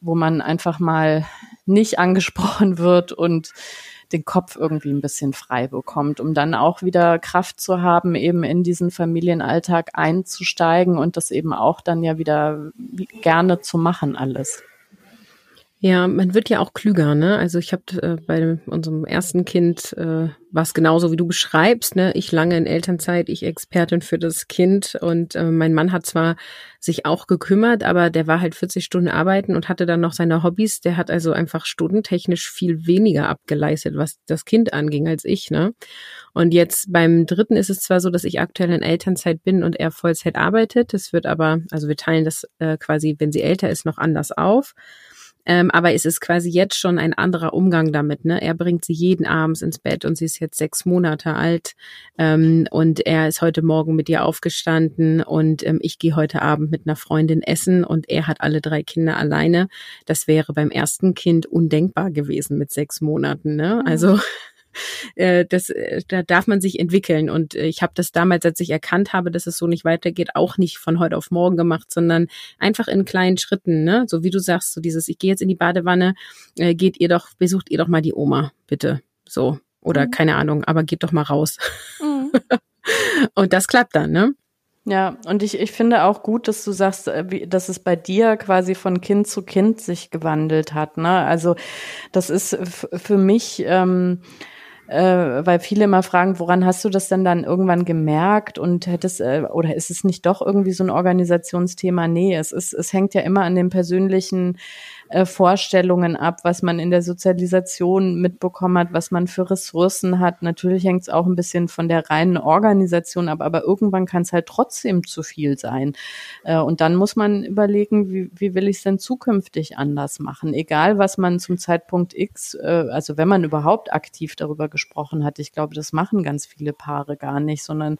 wo man einfach mal nicht angesprochen wird und den Kopf irgendwie ein bisschen frei bekommt, um dann auch wieder Kraft zu haben, eben in diesen Familienalltag einzusteigen und das eben auch dann ja wieder gerne zu machen alles. Ja, man wird ja auch klüger, ne? Also ich habe äh, bei unserem ersten Kind äh, war genauso, wie du beschreibst, ne? Ich lange in Elternzeit, ich Expertin für das Kind und äh, mein Mann hat zwar sich auch gekümmert, aber der war halt 40 Stunden arbeiten und hatte dann noch seine Hobbys. Der hat also einfach stundentechnisch viel weniger abgeleistet, was das Kind anging, als ich, ne? Und jetzt beim dritten ist es zwar so, dass ich aktuell in Elternzeit bin und er Vollzeit arbeitet. Das wird aber, also wir teilen das äh, quasi, wenn sie älter ist, noch anders auf. Ähm, aber es ist quasi jetzt schon ein anderer Umgang damit. Ne? Er bringt sie jeden abends ins Bett und sie ist jetzt sechs Monate alt ähm, und er ist heute Morgen mit ihr aufgestanden und ähm, ich gehe heute Abend mit einer Freundin essen und er hat alle drei Kinder alleine. Das wäre beim ersten Kind undenkbar gewesen mit sechs Monaten. Ne? Also äh, das, äh, da darf man sich entwickeln. Und äh, ich habe das damals, als ich erkannt habe, dass es so nicht weitergeht, auch nicht von heute auf morgen gemacht, sondern einfach in kleinen Schritten. Ne? So wie du sagst, so dieses, ich gehe jetzt in die Badewanne, äh, geht ihr doch, besucht ihr doch mal die Oma, bitte. So. Oder mhm. keine Ahnung, aber geht doch mal raus. Mhm. Und das klappt dann, ne? Ja, und ich, ich finde auch gut, dass du sagst, dass es bei dir quasi von Kind zu Kind sich gewandelt hat. Ne? Also das ist für mich ähm, äh, weil viele immer fragen, woran hast du das denn dann irgendwann gemerkt und hättest äh, oder ist es nicht doch irgendwie so ein Organisationsthema? Nee, es ist es hängt ja immer an dem persönlichen äh, Vorstellungen ab, was man in der Sozialisation mitbekommen hat, was man für Ressourcen hat. Natürlich hängt es auch ein bisschen von der reinen Organisation ab, aber irgendwann kann es halt trotzdem zu viel sein. Äh, und dann muss man überlegen, wie, wie will ich es denn zukünftig anders machen? Egal, was man zum Zeitpunkt X, äh, also wenn man überhaupt aktiv darüber gesprochen hat, ich glaube, das machen ganz viele Paare gar nicht, sondern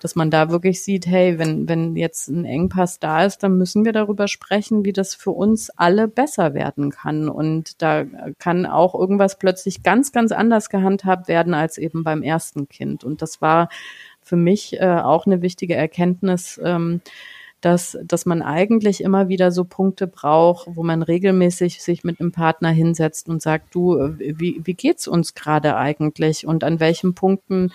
dass man da wirklich sieht, hey, wenn, wenn jetzt ein Engpass da ist, dann müssen wir darüber sprechen, wie das für uns alle besser besser werden kann. Und da kann auch irgendwas plötzlich ganz, ganz anders gehandhabt werden als eben beim ersten Kind. Und das war für mich äh, auch eine wichtige Erkenntnis, ähm, dass, dass man eigentlich immer wieder so Punkte braucht, wo man regelmäßig sich mit einem Partner hinsetzt und sagt, du, wie, wie geht's uns gerade eigentlich und an welchen Punkten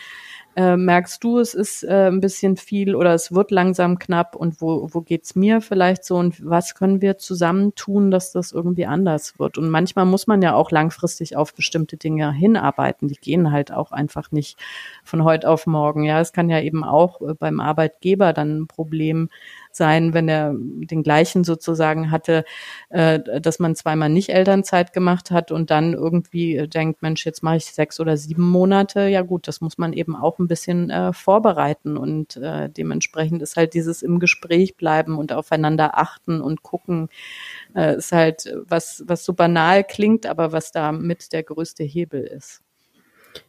äh, merkst du, es ist äh, ein bisschen viel oder es wird langsam knapp und wo, wo geht's mir vielleicht so und was können wir zusammen tun, dass das irgendwie anders wird? Und manchmal muss man ja auch langfristig auf bestimmte Dinge hinarbeiten. Die gehen halt auch einfach nicht von heute auf morgen. Ja, es kann ja eben auch äh, beim Arbeitgeber dann ein Problem sein, wenn er den gleichen sozusagen hatte, äh, dass man zweimal nicht Elternzeit gemacht hat und dann irgendwie denkt, Mensch, jetzt mache ich sechs oder sieben Monate. Ja gut, das muss man eben auch ein bisschen äh, vorbereiten und äh, dementsprechend ist halt dieses im Gespräch bleiben und aufeinander achten und gucken, äh, ist halt was, was so banal klingt, aber was da mit der größte Hebel ist.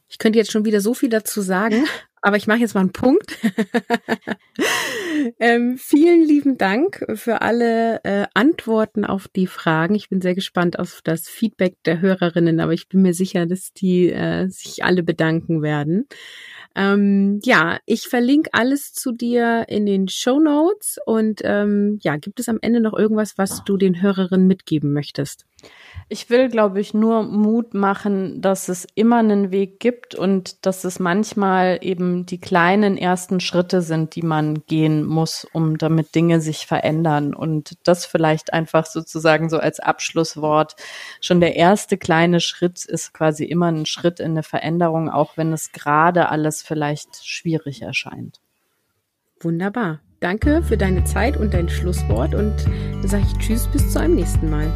Ich könnte jetzt schon wieder so viel dazu sagen, aber ich mache jetzt mal einen Punkt. ähm, vielen lieben Dank für alle äh, Antworten auf die Fragen. Ich bin sehr gespannt auf das Feedback der Hörerinnen, aber ich bin mir sicher, dass die äh, sich alle bedanken werden. Ähm, ja, ich verlinke alles zu dir in den Show Notes und ähm, ja, gibt es am Ende noch irgendwas, was du den Hörerinnen mitgeben möchtest? Ich will, glaube ich, nur Mut machen, dass es immer einen Weg gibt und dass es manchmal eben die kleinen ersten Schritte sind, die man gehen muss, um damit Dinge sich verändern. Und das vielleicht einfach sozusagen so als Abschlusswort. Schon der erste kleine Schritt ist quasi immer ein Schritt in eine Veränderung, auch wenn es gerade alles vielleicht schwierig erscheint. Wunderbar. Danke für deine Zeit und dein Schlusswort und sage ich Tschüss bis zu einem nächsten Mal.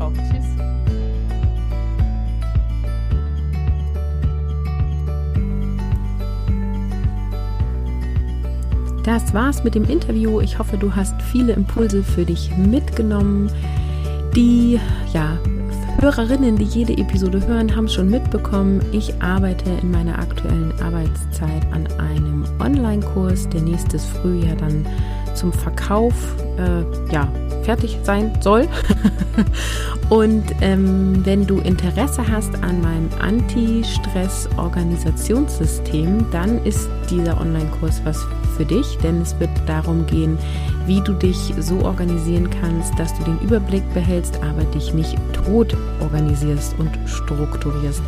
Auch. Tschüss. Das war's mit dem Interview. Ich hoffe, du hast viele Impulse für dich mitgenommen. Die ja, Hörerinnen, die jede Episode hören, haben schon mitbekommen. Ich arbeite in meiner aktuellen Arbeitszeit an einem Online-Kurs, der nächstes Frühjahr dann zum Verkauf äh, ja, fertig sein soll. und ähm, wenn du Interesse hast an meinem Anti-Stress-Organisationssystem, dann ist dieser Online-Kurs was für dich, denn es wird darum gehen, wie du dich so organisieren kannst, dass du den Überblick behältst, aber dich nicht tot organisierst und strukturierst.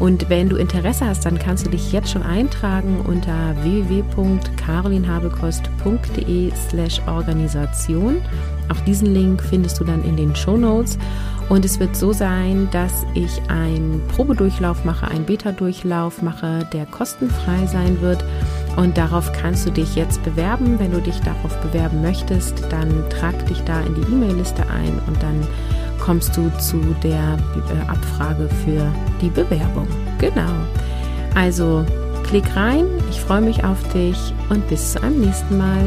Und wenn du Interesse hast, dann kannst du dich jetzt schon eintragen unter www.carolinhabekost.de slash Organisation. Auch diesen Link findest du dann in den Show Notes. Und es wird so sein, dass ich einen Probedurchlauf mache, einen Beta-Durchlauf mache, der kostenfrei sein wird. Und darauf kannst du dich jetzt bewerben. Wenn du dich darauf bewerben möchtest, dann trag dich da in die E-Mail-Liste ein und dann kommst du zu der äh, Abfrage für die Bewerbung. Genau. Also klick rein, ich freue mich auf dich und bis zu einem nächsten Mal.